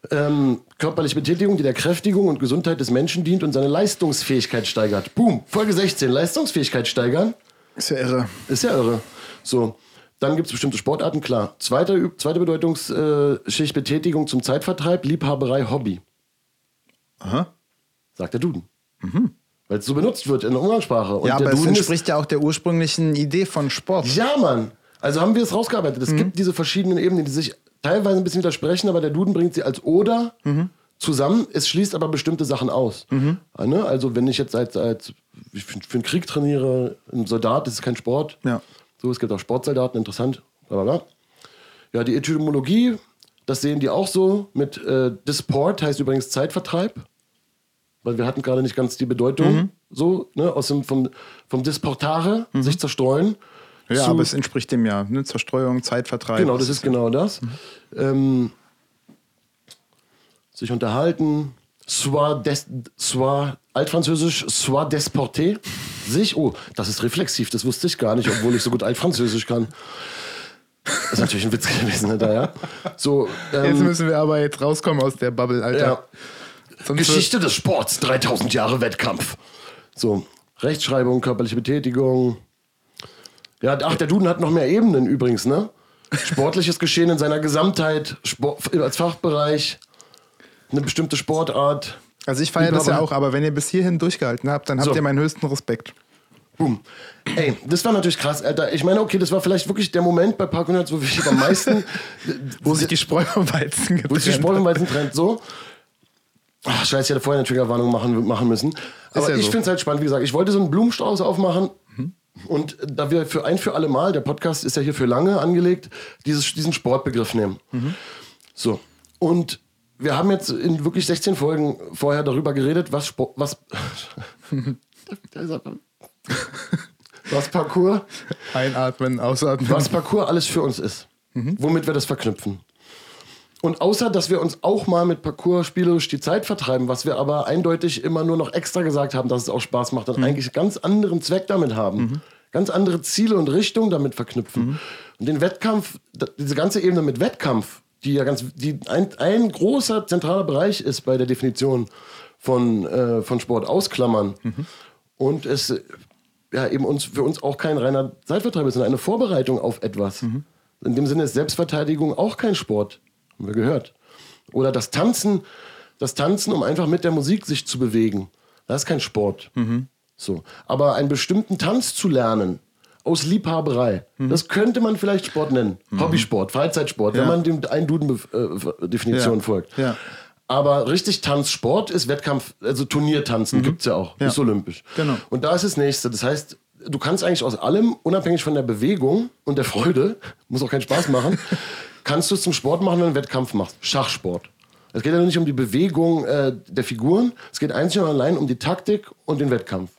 Ähm, körperliche Betätigung, die der Kräftigung und Gesundheit des Menschen dient und seine Leistungsfähigkeit steigert. Boom, Folge 16, Leistungsfähigkeit steigern. Ist ja irre. Ist ja irre. So. Dann gibt es bestimmte Sportarten, klar. Zweite, zweite Bedeutungsschicht, Betätigung zum Zeitvertreib, Liebhaberei, Hobby. Aha. Sagt der Duden. Weil es so benutzt wird in der Umgangssprache. Und Mhm. ja, der aber es Duden ist- entspricht ja auch der ursprünglichen Idee von Sport. Ja, Mann. Also haben wir es rausgearbeitet. Es gibt diese verschiedenen Ebenen, die sich teilweise ein bisschen widersprechen, aber der Duden bringt sie als oder zusammen. Es schließt aber bestimmte Sachen aus. Ja, ne? Also wenn ich jetzt als, als ich für, einen Krieg trainiere, ein Soldat, das ist kein Sport. Ja. So, es gibt auch Sportsoldaten, interessant. Bla, bla, bla. Ja, die Etymologie, das sehen die auch so. Mit äh, Disport heißt übrigens Zeitvertreib. Weil wir hatten gerade nicht ganz die Bedeutung so, ne, aus dem, vom, vom Disportare, sich zerstreuen. Ja, zu- aber es entspricht dem ja. Ne? Zerstreuung, Zeitvertreib. Genau, das ist genau das. Ähm, sich unterhalten. Soit, des, soit altfranzösisch, soit desporté. Sich, oh, das ist reflexiv, das wusste ich gar nicht, obwohl ich so gut altfranzösisch kann. Das ist natürlich ein Witz gewesen, ne, da, ja. So, Jetzt ähm, müssen wir aber jetzt rauskommen aus der Bubble, Alter. ja. Geschichte des Sports, 3000 Jahre Wettkampf. So, Rechtschreibung, körperliche Betätigung. Ja, ach, der Duden hat noch mehr Ebenen übrigens, ne? Sportliches Geschehen in seiner Gesamtheit, Sport, als Fachbereich, eine bestimmte Sportart. Also ich feiere das ja auch, aber wenn ihr bis hierhin durchgehalten habt, dann habt So. ihr meinen höchsten Respekt. Boom. Ey, das war natürlich krass, Alter. Ich meine, okay, das war vielleicht wirklich der Moment bei Park 100, wo ich am meisten, Wo sich die Spreu vom Weizen getrennt wo sich die hat. Spreuenweizen trennt, so. Ach, scheiße, ich hätte vorher eine Triggerwarnung machen, machen müssen. Aber ja ich so. finde es halt spannend, wie gesagt, ich wollte so einen Blumenstrauß aufmachen. Und da wir für ein für alle Mal, der Podcast ist ja hier für lange angelegt, dieses, diesen Sportbegriff nehmen. So. Und wir haben jetzt in wirklich 16 Folgen vorher darüber geredet, was Sport, was, was Parcours Einatmen, ausatmen. was Parcours alles für uns ist. Womit wir das verknüpfen. Und außer, dass wir uns auch mal mit Parcours spielerisch die Zeit vertreiben, was wir aber eindeutig immer nur noch extra gesagt haben, dass es auch Spaß macht und eigentlich ganz anderen Zweck damit haben. Ganz andere Ziele und Richtungen damit verknüpfen. Und den Wettkampf, diese ganze Ebene mit Wettkampf, die ja ganz, die ein, ein großer zentraler Bereich ist bei der Definition von, äh, von Sport, ausklammern. Und es ja eben uns für uns auch kein reiner Zeitvertreib ist, sondern eine Vorbereitung auf etwas. In dem Sinne ist Selbstverteidigung auch kein Sport, haben wir gehört. Oder das Tanzen, das Tanzen, um einfach mit der Musik sich zu bewegen, das ist kein Sport. So, aber einen bestimmten Tanz zu lernen aus Liebhaberei, das könnte man vielleicht Sport nennen, Hobbysport, Freizeitsport, wenn Ja. man dem einen Duden äh, folgt. Ja. Aber richtig Tanzsport ist Wettkampf, also Turniertanzen gibt's ja auch, Ja. ist olympisch. Genau. Und da ist das nächste. Das heißt, du kannst eigentlich aus allem, unabhängig von der Bewegung und der Freude, muss auch keinen Spaß machen, kannst du es zum Sport machen, wenn du einen Wettkampf machst. Schachsport. Es geht ja nicht um die Bewegung äh, der Figuren, es geht einzig und allein um die Taktik und den Wettkampf.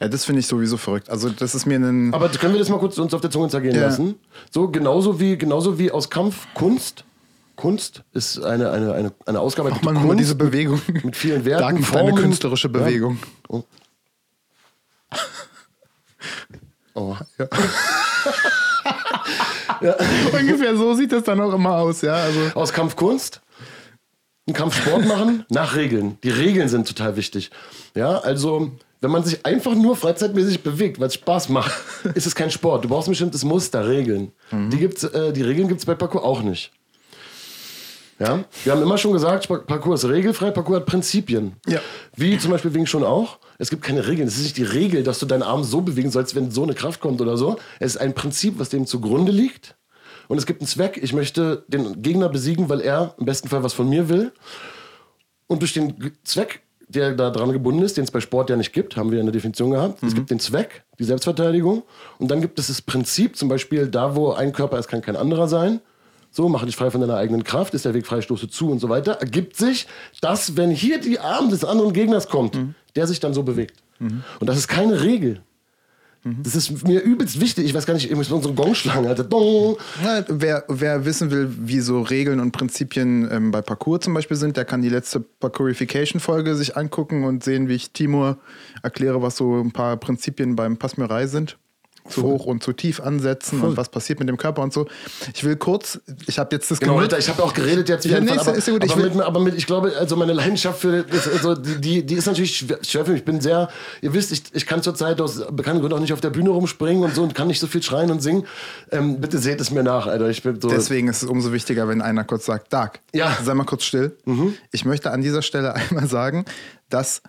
Ja, das finde ich sowieso verrückt. Also das ist mir ein... Aber können wir das mal kurz uns auf der Zunge zergehen Ja. lassen? So genauso wie, genauso wie aus Kampf Kunst. Kunst ist eine, eine, eine, eine ausgearbeitete Mann, Kunst mal diese Bewegung. mit vielen Werten, eine Formen. künstlerische Bewegung. Ja. Oh. Ungefähr so sieht das dann auch immer aus, ja. Also Aus Kampfkunst einen Kampfsport machen nach Regeln. Die Regeln sind total wichtig. Ja, also wenn man sich einfach nur freizeitmäßig bewegt, weil es Spaß macht, ist es kein Sport. Du brauchst ein bestimmtes Muster, Regeln. Die, gibt's, äh, die Regeln gibt es bei Parkour auch nicht. Ja, wir haben immer schon gesagt, Parkour ist regelfrei, Parkour hat Prinzipien. Ja. Wie zum Beispiel Wing schon auch. Es gibt keine Regeln. Es ist nicht die Regel, dass du deinen Arm so bewegen sollst, wenn so eine Kraft kommt oder so. Es ist ein Prinzip, was dem zugrunde liegt. Und es gibt einen Zweck. Ich möchte den Gegner besiegen, weil er im besten Fall was von mir will. Und durch den Zweck, der da dran gebunden ist, den es bei Sport ja nicht gibt, haben wir ja eine Definition gehabt. Es gibt den Zweck, die Selbstverteidigung. Und dann gibt es das Prinzip, zum Beispiel da, wo ein Körper ist, kann kein anderer sein. So, mache dich frei von deiner eigenen Kraft, ist der Weg frei, stoße zu und so weiter. Ergibt sich, dass, wenn hier die Arm des anderen Gegners kommt, der sich dann so bewegt. Und das ist keine Regel. Das ist mir übelst wichtig. Ich weiß gar nicht, ich muss unsere Gong schlagen, Alter. Ja, wer, wer wissen will, wie so Regeln und Prinzipien ähm, bei Parcours zum Beispiel sind, der kann die letzte Parkourification-Folge sich angucken und sehen, wie ich Timur erkläre, was so ein paar Prinzipien beim Passmürei sind. Zu hoch und zu tief ansetzen und was passiert mit dem Körper und so. Ich will kurz, ich habe jetzt das Genau, Alter, ich habe auch geredet jetzt Ja, wieder, nee, aber, ist ja gut, ich aber, will- mit, aber mit, ich glaube, also meine Leidenschaft für also die, die, ist natürlich schwer, für mich. Ich bin sehr, ihr wisst, ich, ich kann zurzeit aus bekannten Gründen auch nicht auf der Bühne rumspringen und so und kann nicht so viel schreien und singen. Ähm, bitte seht es mir nach, Alter. Ich bin so. Deswegen ist es umso wichtiger, wenn einer kurz sagt, Dark, Ja. sei mal kurz still. Ich möchte an dieser Stelle einmal sagen, dass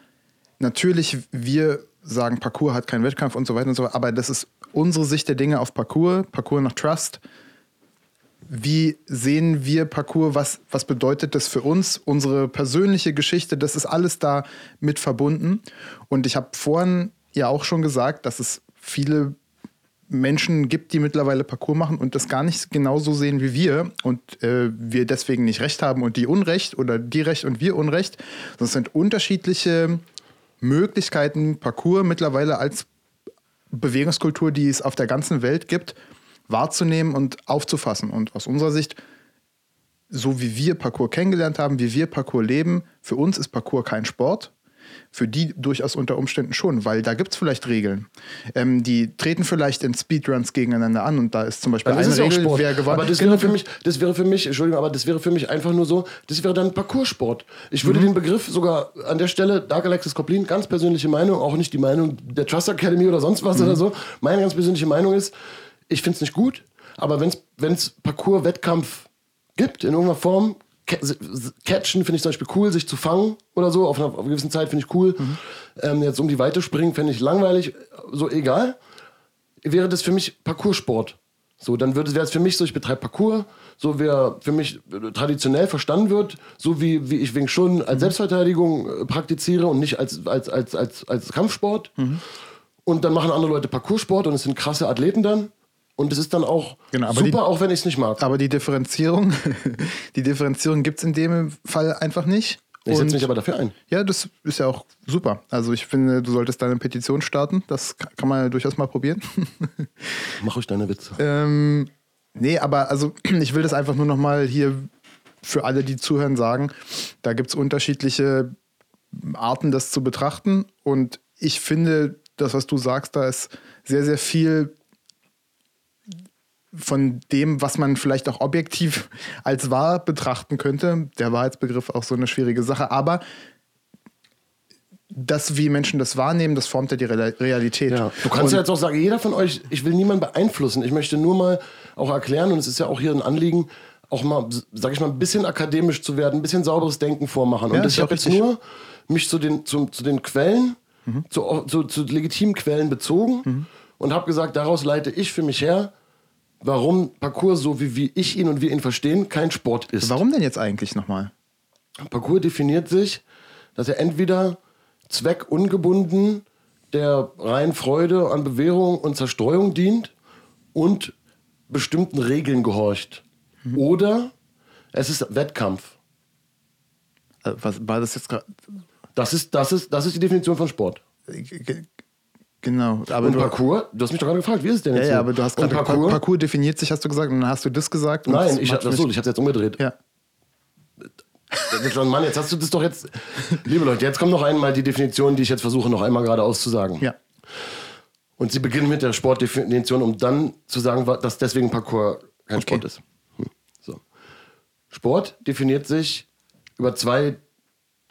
natürlich wir sagen, Parcours hat keinen Wettkampf und so weiter und so weiter, aber das ist unsere Sicht der Dinge auf Parcours, Parcours nach Trust. Wie sehen wir Parcours? Was, was bedeutet das für uns? Unsere persönliche Geschichte, das ist alles da mit verbunden. Und ich habe vorhin ja auch schon gesagt, dass es viele Menschen gibt, die mittlerweile Parcours machen und das gar nicht genauso sehen wie wir und äh, wir deswegen nicht recht haben und die Unrecht oder die Recht und wir Unrecht. Das sind unterschiedliche Möglichkeiten, Parcours mittlerweile als Bewegungskultur, die es auf der ganzen Welt gibt, wahrzunehmen und aufzufassen. Und aus unserer Sicht, so wie wir Parcours kennengelernt haben, wie wir Parcours leben, für uns ist Parcours kein Sport. Für die durchaus unter Umständen schon, weil da gibt es vielleicht Regeln. Ähm, die treten vielleicht in Speedruns gegeneinander an und da ist zum Beispiel ist eine Regel, Sport. wer gewonnen Aber das Genau, wäre für mich, das wäre für mich, Entschuldigung, aber das wäre für mich einfach nur so, das wäre dann Parcoursport. Ich Mhm. würde den Begriff sogar an der Stelle, Dark Alexis Koplin, ganz persönliche Meinung, auch nicht die Meinung der Trust Academy oder sonst was Mhm. oder so. Meine ganz persönliche Meinung ist, ich finde es nicht gut, aber wenn es Parcours-Wettkampf gibt, in irgendeiner Form, Catchen finde ich zum Beispiel cool, sich zu fangen oder so, auf einer, auf einer gewissen Zeit finde ich cool. Mhm. Ähm, jetzt um die Weite springen, fände ich langweilig, so egal wäre das für mich Parcoursport. So, dann wäre es für mich so, ich betreibe Parcours, so wie er für mich äh, traditionell verstanden wird, so wie, wie ich Wing Chun Mhm. als Selbstverteidigung äh, praktiziere und nicht als, als, als, als, als Kampfsport. Mhm. Und dann machen andere Leute Parcoursport und es sind krasse Athleten dann. Und es ist dann auch Genau, aber super, die- auch wenn ich es nicht mag. Aber die Differenzierung, die Differenzierung gibt es in dem Fall einfach nicht. ich setze mich aber dafür ein. Ja, das ist ja auch super. Also ich finde, du solltest deine Petition starten. Das ka- kann man ja durchaus mal probieren. Mach euch deine Witze. ähm, nee, aber also ich will das einfach nur noch mal hier für alle, die zuhören, sagen. Da gibt es unterschiedliche Arten, das zu betrachten. Und ich finde, das, was du sagst, da ist sehr, sehr viel von dem, was man vielleicht auch objektiv als wahr betrachten könnte. Der Wahrheitsbegriff auch so eine schwierige Sache. Aber das, wie Menschen das wahrnehmen, das formt ja die Real- Realität. Ja. Du kannst Und- ja jetzt auch sagen, jeder von euch, ich will niemanden beeinflussen. Ich möchte nur mal auch erklären, und es ist ja auch hier ein Anliegen, auch mal, sag ich mal, ein bisschen akademisch zu werden, ein bisschen sauberes Denken vormachen. Ja, und ich habe jetzt nur mich zu den, zu, zu den Quellen, zu, zu, zu legitimen Quellen bezogen und habe gesagt, daraus leite ich für mich her, warum Parcours, so wie, wie ich ihn und wir ihn verstehen, kein Sport ist. Warum denn jetzt eigentlich nochmal? Parcours definiert sich, dass er entweder zweckungebunden der reinen Freude an Bewährung und Zerstreuung dient und bestimmten Regeln gehorcht. Oder es ist Wettkampf. Äh, Was war das jetzt gerade? Das ist, das, ist, das ist die Definition von Sport. Ge- Genau. Aber Und du, Parcours, du hast mich doch gerade gefragt, wie ist es denn ja, jetzt? ja, aber du hast gerade Parcours? Parcours? Definiert sich, hast du gesagt, und dann hast du das gesagt. Nein, das ich, macht ach mich- so, ich habe jetzt umgedreht. Ja. Mann, jetzt hast du das doch jetzt. Liebe Leute, jetzt kommt noch einmal die Definition, die ich jetzt versuche, noch einmal gerade auszusagen. Ja. Und sie beginnen mit der Sportdefinition, um dann zu sagen, dass deswegen Parcours kein Okay. Sport ist. Hm. So. Sport definiert sich über zwei,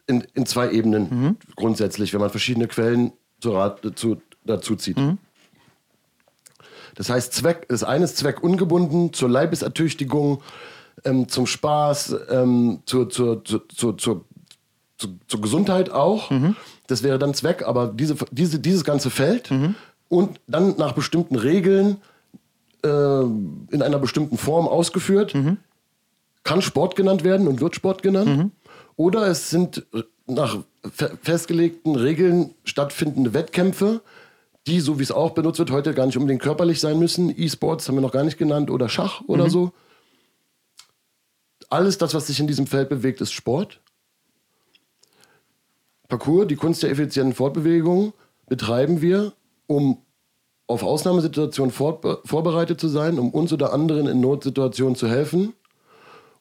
in, in zwei Ebenen grundsätzlich, wenn man verschiedene Quellen zu Rat, zu, dazu zieht. Das heißt, Zweck, das eine ist zweckungebunden zur Leibesertüchtigung, ähm, zum Spaß, ähm, zur, zur, zur, zur, zur, Gesundheit auch. Das wäre dann Zweck, aber diese, diese, dieses ganze Feld und dann nach bestimmten Regeln äh, in einer bestimmten Form ausgeführt, kann Sport genannt werden und wird Sport genannt. Oder es sind nach fe festgelegten Regeln stattfindende Wettkämpfe, die, so wie es auch benutzt wird, heute gar nicht unbedingt körperlich sein müssen. E-Sports haben wir noch gar nicht genannt oder Schach oder so. Alles das, was sich in diesem Feld bewegt, ist Sport. Parcours, die Kunst der effizienten Fortbewegung, betreiben wir, um auf Ausnahmesituationen vorbereitet zu sein, um uns oder anderen in Notsituationen zu helfen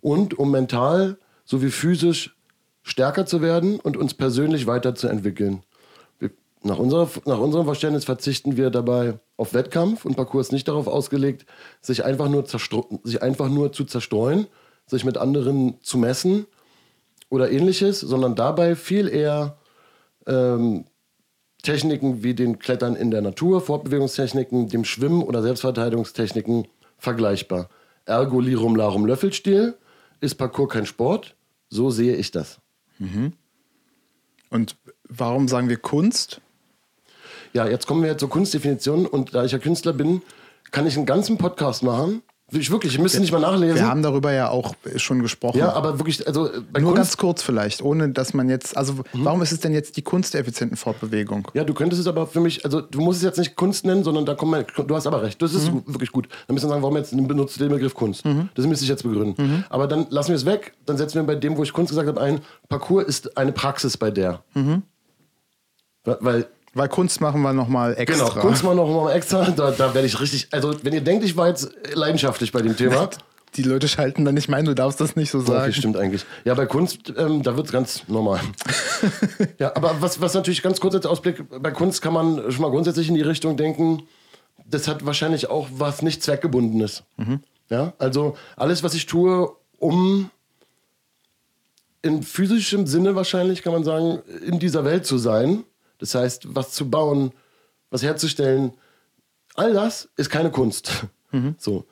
und um mental sowie physisch stärker zu werden und uns persönlich weiterzuentwickeln. Nach, unserer, nach unserem Verständnis verzichten wir dabei auf Wettkampf und Parcours ist nicht darauf ausgelegt, sich einfach nur, sich einfach nur zu zerstreuen, sich mit anderen zu messen oder ähnliches, sondern dabei viel eher ähm, Techniken wie den Klettern in der Natur, Fortbewegungstechniken, dem Schwimmen oder Selbstverteidigungstechniken vergleichbar. Ergo Lirum Larum Löffelstil ist Parcours kein Sport. So sehe ich das. Mhm. Und warum sagen wir Kunst? Ja, jetzt kommen wir zur Kunstdefinition und da ich ja Künstler bin, kann ich einen ganzen Podcast machen ich wirklich, ich müsste nicht mal nachlesen. Wir haben darüber ja auch schon gesprochen. Ja, aber wirklich, also bei Nur Kunst ganz kurz vielleicht, ohne dass man jetzt, also mhm. warum ist es denn jetzt die Kunst der effizienten Fortbewegung? Ja, du könntest es aber für mich, also du musst es jetzt nicht Kunst nennen, sondern da kommen wir, du hast aber recht, das ist mhm. wirklich gut. Dann müssen wir sagen, warum jetzt benutzt du den Begriff Kunst? Mhm. Das müsste ich jetzt begründen. Mhm. Aber dann lassen wir es weg, dann setzen wir bei dem, wo ich Kunst gesagt habe, ein, Parcours ist eine Praxis bei der. Mhm. Weil weil Kunst machen wir nochmal extra. Genau, Kunst machen wir nochmal extra. Da, da werde ich richtig. Also, wenn ihr denkt, ich war jetzt leidenschaftlich bei dem Thema. Die Leute schalten dann nicht mein, du darfst das nicht so sagen. Okay, stimmt eigentlich. Ja, bei Kunst, ähm, da wird es ganz normal. ja, aber was, was natürlich ganz kurz als Ausblick, bei Kunst kann man schon mal grundsätzlich in die Richtung denken, das hat wahrscheinlich auch was nicht zweckgebundenes. Mhm. Ja, also alles, was ich tue, um in physischem Sinne wahrscheinlich, kann man sagen, in dieser Welt zu sein, das heißt, was zu bauen, was herzustellen, all das ist keine Kunst. Mhm. So.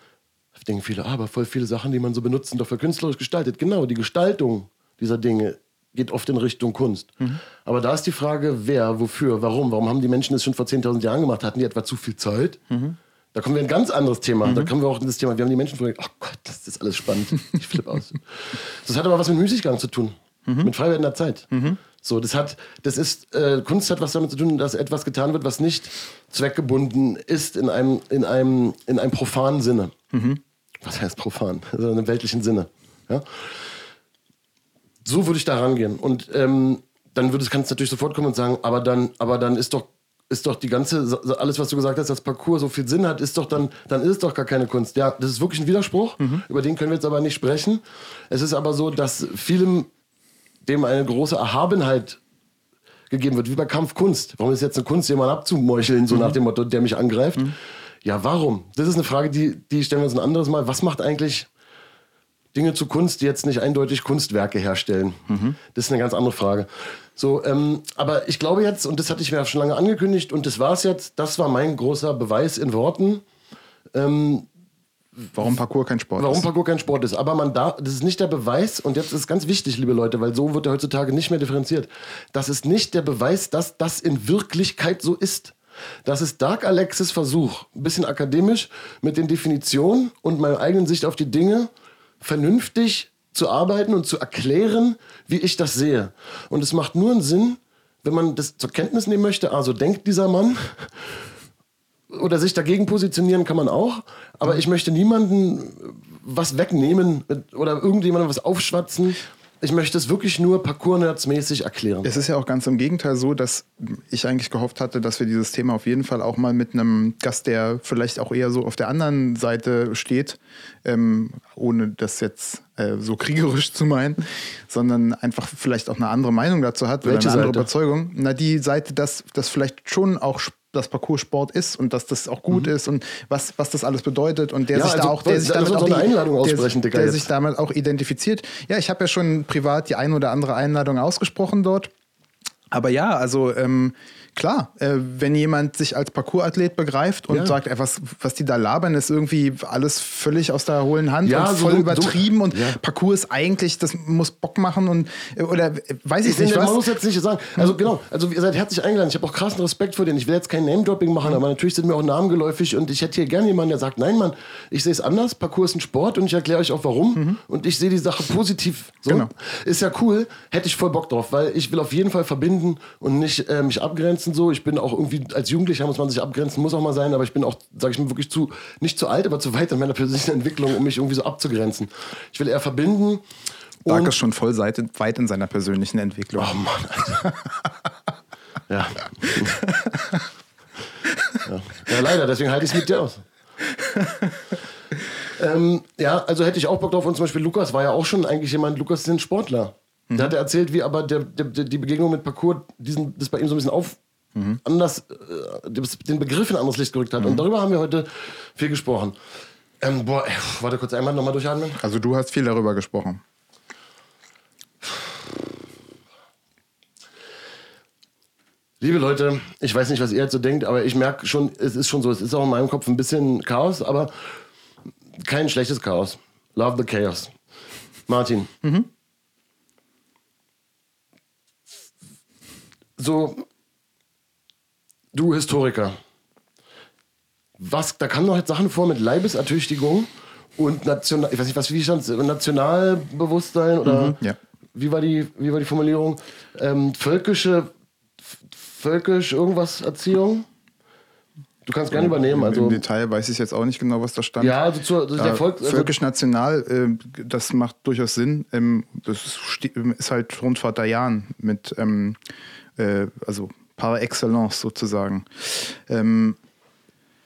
Da denken viele, ah, aber voll viele Sachen, die man so benutzt, sind doch für künstlerisch gestaltet. Genau, die Gestaltung dieser Dinge geht oft in Richtung Kunst. Mhm. Aber da ist die Frage, wer, wofür, warum? Warum haben die Menschen das schon vor 10.000 Jahren gemacht? Hatten die etwa zu viel Zeit? Mhm. Da kommen wir in ein ganz anderes Thema. Mhm. Da kommen wir auch in das Thema, wir haben die Menschen gefragt, oh Gott, das ist alles spannend. Ich flippe aus. Das hat aber was mit Müßiggang zu tun. Mhm. Mit freiwerdender Zeit. So, das hat, das ist, äh, Kunst hat was damit zu tun, dass etwas getan wird, was nicht zweckgebunden ist in einem, in einem, in einem profanen Sinne. Mhm. Was heißt profan? Also in einem weltlichen Sinne. Ja? So würde ich da rangehen. Und ähm, dann würde, kannst du natürlich sofort kommen und sagen, aber dann, aber dann ist doch ist doch die ganze, alles, was du gesagt hast, das Parcours so viel Sinn hat, ist doch dann, dann ist es doch gar keine Kunst. Ja, das ist wirklich ein Widerspruch, mhm. über den können wir jetzt aber nicht sprechen. Es ist aber so, dass vielem dem eine große Erhabenheit gegeben wird, wie bei Kampfkunst. Warum ist jetzt eine Kunst, jemanden abzumeucheln, so mhm. nach dem Motto, der mich angreift? Mhm. Ja, warum? Das ist eine Frage, die, die stellen wir uns ein anderes Mal. Was macht eigentlich Dinge zu Kunst, die jetzt nicht eindeutig Kunstwerke herstellen? Mhm. Das ist eine ganz andere Frage. So, ähm, aber ich glaube jetzt, und das hatte ich mir schon lange angekündigt, und das war es jetzt, das war mein großer Beweis in Worten. Ähm, Warum Parkour kein Sport warum ist. Warum Parkour kein Sport ist. Aber man darf, das ist nicht der Beweis, und jetzt ist es ganz wichtig, liebe Leute, weil so wird er heutzutage nicht mehr differenziert. Das ist nicht der Beweis, dass das in Wirklichkeit so ist. Das ist Dark Alexis Versuch, ein bisschen akademisch, mit den Definitionen und meiner eigenen Sicht auf die Dinge vernünftig zu arbeiten und zu erklären, wie ich das sehe. Und es macht nur einen Sinn, wenn man das zur Kenntnis nehmen möchte, also denkt dieser Mann, oder sich dagegen positionieren kann man auch, aber mhm. ich möchte niemanden was wegnehmen oder irgendjemandem was aufschwatzen. Ich möchte es wirklich nur Parcours-Nerds-mäßig erklären. Es ist ja auch ganz im Gegenteil so, dass ich eigentlich gehofft hatte, dass wir dieses Thema auf jeden Fall auch mal mit einem Gast, der vielleicht auch eher so auf der anderen Seite steht, ähm, ohne das jetzt äh, so kriegerisch zu meinen, sondern einfach vielleicht auch eine andere Meinung dazu hat Welche oder eine andere Seite? Überzeugung. Na, die Seite, dass das vielleicht schon auch das Parcours-Sport ist und dass das auch gut mhm. ist und was, was das alles bedeutet und der ja, sich also, da auch, der sich damit auch, aussprechen, der, der sich damit auch identifiziert. Ja, ich habe ja schon privat die ein oder andere Einladung ausgesprochen dort. Aber ja, also ähm, Klar, äh, wenn jemand sich als Parkourathlet begreift und ja. sagt, ey, was, was die da labern, ist irgendwie alles völlig aus der hohlen Hand ja, und voll so, übertrieben so, und ja. Parcours ist eigentlich, das muss Bock machen und äh, oder äh, weiß ich, ich nicht was. Man muss jetzt nicht sagen, also hm. genau, also ihr seid herzlich eingeladen. Ich habe auch krassen Respekt vor denen. Ich will jetzt kein Name-Dropping machen, aber natürlich sind mir auch Namen geläufig und ich hätte hier gerne jemanden, der sagt, nein, Mann, ich sehe es anders. Parcours ist ein Sport und ich erkläre euch auch warum mhm. und ich sehe die Sache positiv. So. Genau. Ist ja cool, hätte ich voll Bock drauf, weil ich will auf jeden Fall verbinden und nicht äh, mich abgrenzen so. Ich bin auch irgendwie als Jugendlicher muss man sich abgrenzen, muss auch mal sein, aber ich bin auch, sage ich mal, wirklich zu, nicht zu alt, aber zu weit in meiner persönlichen Entwicklung, um mich irgendwie so abzugrenzen. Ich will eher verbinden. Dark ist schon voll weit in seiner persönlichen Entwicklung. Oh Mann, Alter. ja. ja. ja. leider, deswegen halte ich es mit dir aus. ähm, ja, also hätte ich auch Bock drauf. Und zum Beispiel Lukas war ja auch schon eigentlich jemand, Lukas ist ein Sportler. Mhm. Der hat erzählt, wie aber der, der, die Begegnung mit Parcours diesen, das bei ihm so ein bisschen auf, anders, äh, den Begriff in ein anderes Licht gerückt hat. Und darüber haben wir heute viel gesprochen. Ähm, boah, ey, warte kurz einmal nochmal durchatmen. Also du hast viel darüber gesprochen. Liebe Leute, ich weiß nicht, was ihr jetzt so denkt, aber ich merke schon, es ist schon so, es ist auch in meinem Kopf ein bisschen Chaos, aber kein schlechtes Chaos. Love the Chaos. Martin. So, du Historiker. Was, da kamen noch jetzt Sachen vor mit Leibesertüchtigung und national, ich weiß nicht, was wie stand Nationalbewusstsein oder ja. wie war die, wie war die Formulierung? Ähm, völkische, völkisch irgendwas Erziehung? Du kannst gerne übernehmen. Im- Also, Im Detail weiß ich jetzt auch nicht genau, was da stand. ja, also zur, also der Äh, Volk, also, Völkisch-national, äh, das macht durchaus Sinn. Ähm, das ist, ist halt Rundfahrt der Jahren mit, ähm, äh, also par excellence sozusagen. Ähm,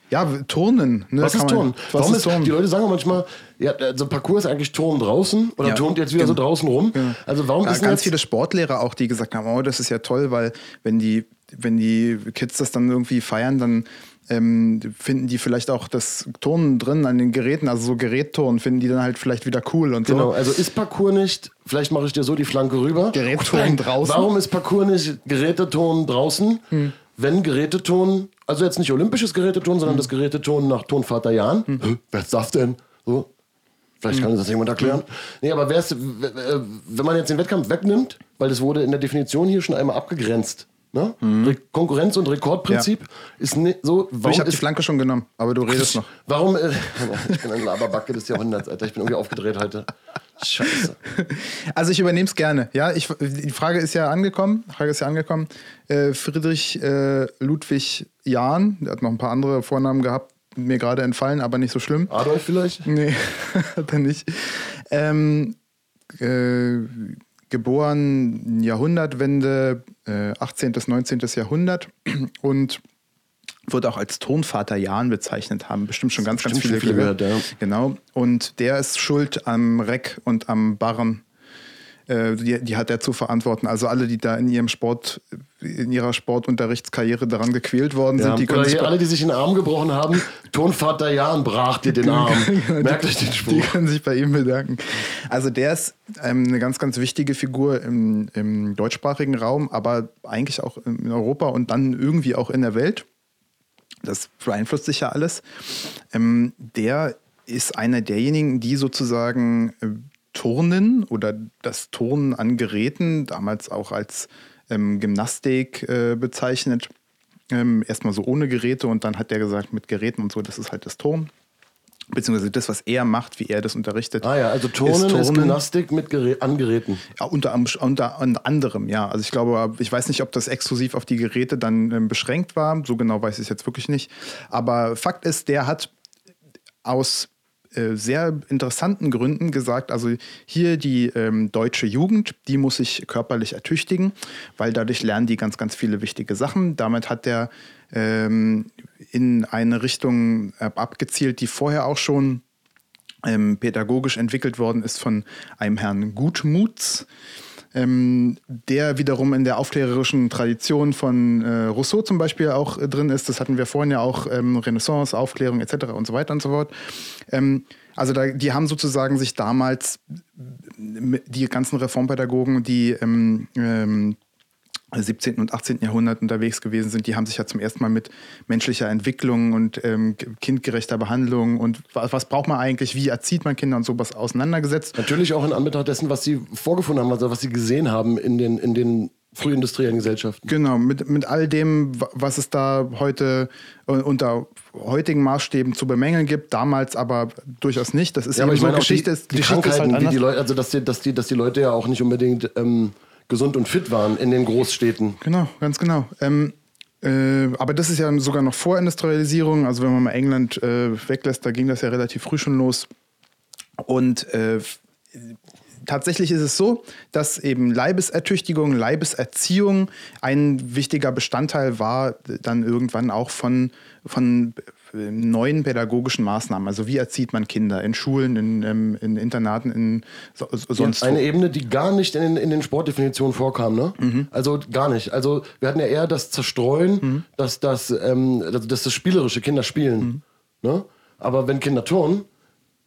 ja, Turnen. Ne, Was kann ist Turnen? Was Warum ist Turnen? Die Leute sagen manchmal, ja, also Parcours ist eigentlich Turnen draußen oder Ja, turnt jetzt wieder so genau. draußen rum. Also warum Ja, ist ganz viele Sportlehrer auch, die gesagt haben, oh, das ist ja toll, weil wenn die, wenn die Kids das dann irgendwie feiern, dann ähm, finden die vielleicht auch das Turnen drin an den Geräten, also so Gerätturnen, finden die dann halt vielleicht wieder cool und Genau, so. also ist Parcours nicht, vielleicht mache ich dir so die Flanke rüber. Gerätturnen draußen? Hm. Warum ist Parcours nicht Geräteturnen draußen? Wenn Geräteturnen, also jetzt nicht olympisches Geräteturnen, Hm. sondern das Geräteturnen nach Turnvater Jahren. Hä, wer ist das denn? So. Vielleicht Hm. kann uns das jemand erklären. Nee, aber wär's, wenn man jetzt den Wettkampf wegnimmt, weil das wurde in der Definition hier schon einmal abgegrenzt. Ne? Re Konkurrenz- und Rekordprinzip ist nicht so. Warum ich habe die Flanke schon genommen, aber du redest noch. Warum? Äh, ich bin ein Laberbacke des Jahrhunderts, Alter. Ich bin irgendwie aufgedreht heute. Scheiße. Also ich übernehme es gerne. Ja, ich, die Frage ist ja angekommen. Frage ist ja angekommen. Äh, Friedrich äh, Ludwig Jahn, der hat noch ein paar andere Vornamen gehabt, mir gerade entfallen, aber nicht so schlimm. Adolf vielleicht? Nee, hat er nicht. Ähm, äh, geboren Jahrhundertwende, äh, 18. bis 19. Jahrhundert und wird auch als Turnvater Jahn bezeichnet haben. Bestimmt schon ganz, ganz Bestimmt viele, viele gehört, ja. Genau. Und der ist schuld am Reck und am Barren. Äh, Die, die hat er zu verantworten. Also alle, die da in ihrem Sport, in ihrer Sportunterrichtskarriere daran gequält worden Ja, sind, die können oder alle, die sich den Arm gebrochen haben, Tonvater Jan brach dir den Arm. Merkt euch den Die Spruch. können sich bei ihm bedanken. Also der ist ähm, eine ganz, ganz wichtige Figur im, im deutschsprachigen Raum, aber eigentlich auch in Europa und dann irgendwie auch in der Welt. Das beeinflusst sich ja alles. Ähm, der ist einer derjenigen, die sozusagen äh, Turnen oder das Turnen an Geräten, damals auch als ähm, Gymnastik äh, bezeichnet, ähm, erstmal so ohne Geräte und dann hat er gesagt, mit Geräten und so, das ist halt das Turnen beziehungsweise das, was er macht, wie er das unterrichtet. Ah ja, also Turnen ist, Gymnastik mit Gerä an Geräten. Ja, unter, unter anderem, ja. Also ich glaube, ich weiß nicht, ob das exklusiv auf die Geräte dann ähm, beschränkt war. So genau weiß ich es jetzt wirklich nicht. Aber Fakt ist, der hat aus äh, sehr interessanten Gründen gesagt, also hier die ähm, deutsche Jugend, die muss sich körperlich ertüchtigen, weil dadurch lernen die ganz, ganz viele wichtige Sachen. Damit hat er ähm, in eine Richtung äh, abgezielt, die vorher auch schon ähm, pädagogisch entwickelt worden ist von einem Herrn Gutmuts, ähm, der wiederum in der aufklärerischen Tradition von äh, Rousseau zum Beispiel auch äh, drin ist. Das hatten wir vorhin ja auch, ähm, Renaissance, Aufklärung etc. und so weiter und so fort. Ähm, also da, die haben sozusagen sich damals mit- die ganzen Reformpädagogen, die ähm, ähm, 17. und 18. Jahrhundert unterwegs gewesen sind, die haben sich ja zum ersten Mal mit menschlicher Entwicklung und ähm, kindgerechter Behandlung und was, was braucht man eigentlich, wie erzieht man Kinder und sowas auseinandergesetzt. Natürlich auch in Anbetracht dessen, was sie vorgefunden haben, also was sie gesehen haben in den, in den frühindustriellen Gesellschaften. Genau, mit, mit all dem, wa- was es da heute äh, unter heutigen Maßstäben zu bemängeln gibt, damals aber durchaus nicht. Das ist Ja, aber ich meine Geschichte. die, ist, die Geschichte ist halt die anders. die Leute, also dass die, dass die, dass die Leute ja auch nicht unbedingt ähm, gesund und fit waren in den Großstädten. Genau, ganz genau. Ähm, äh, aber das ist ja sogar noch vor Industrialisierung. Also wenn man mal England äh, weglässt, da ging das ja relativ früh schon los. Und äh, tatsächlich ist es so, dass eben Leibesertüchtigung, Leibeserziehung ein wichtiger Bestandteil war, dann irgendwann auch von, von neuen pädagogischen Maßnahmen. Also wie erzieht man Kinder in Schulen, in, ähm, in Internaten, in so, sonst Eine Ebene, die gar nicht in, in den Sportdefinitionen vorkam, ne? Mhm. Also gar nicht. Also wir hatten ja eher das Zerstreuen, dass das, ähm, das, das, das spielerische Kinder spielen. Mhm. Ne? Aber wenn Kinder turnen,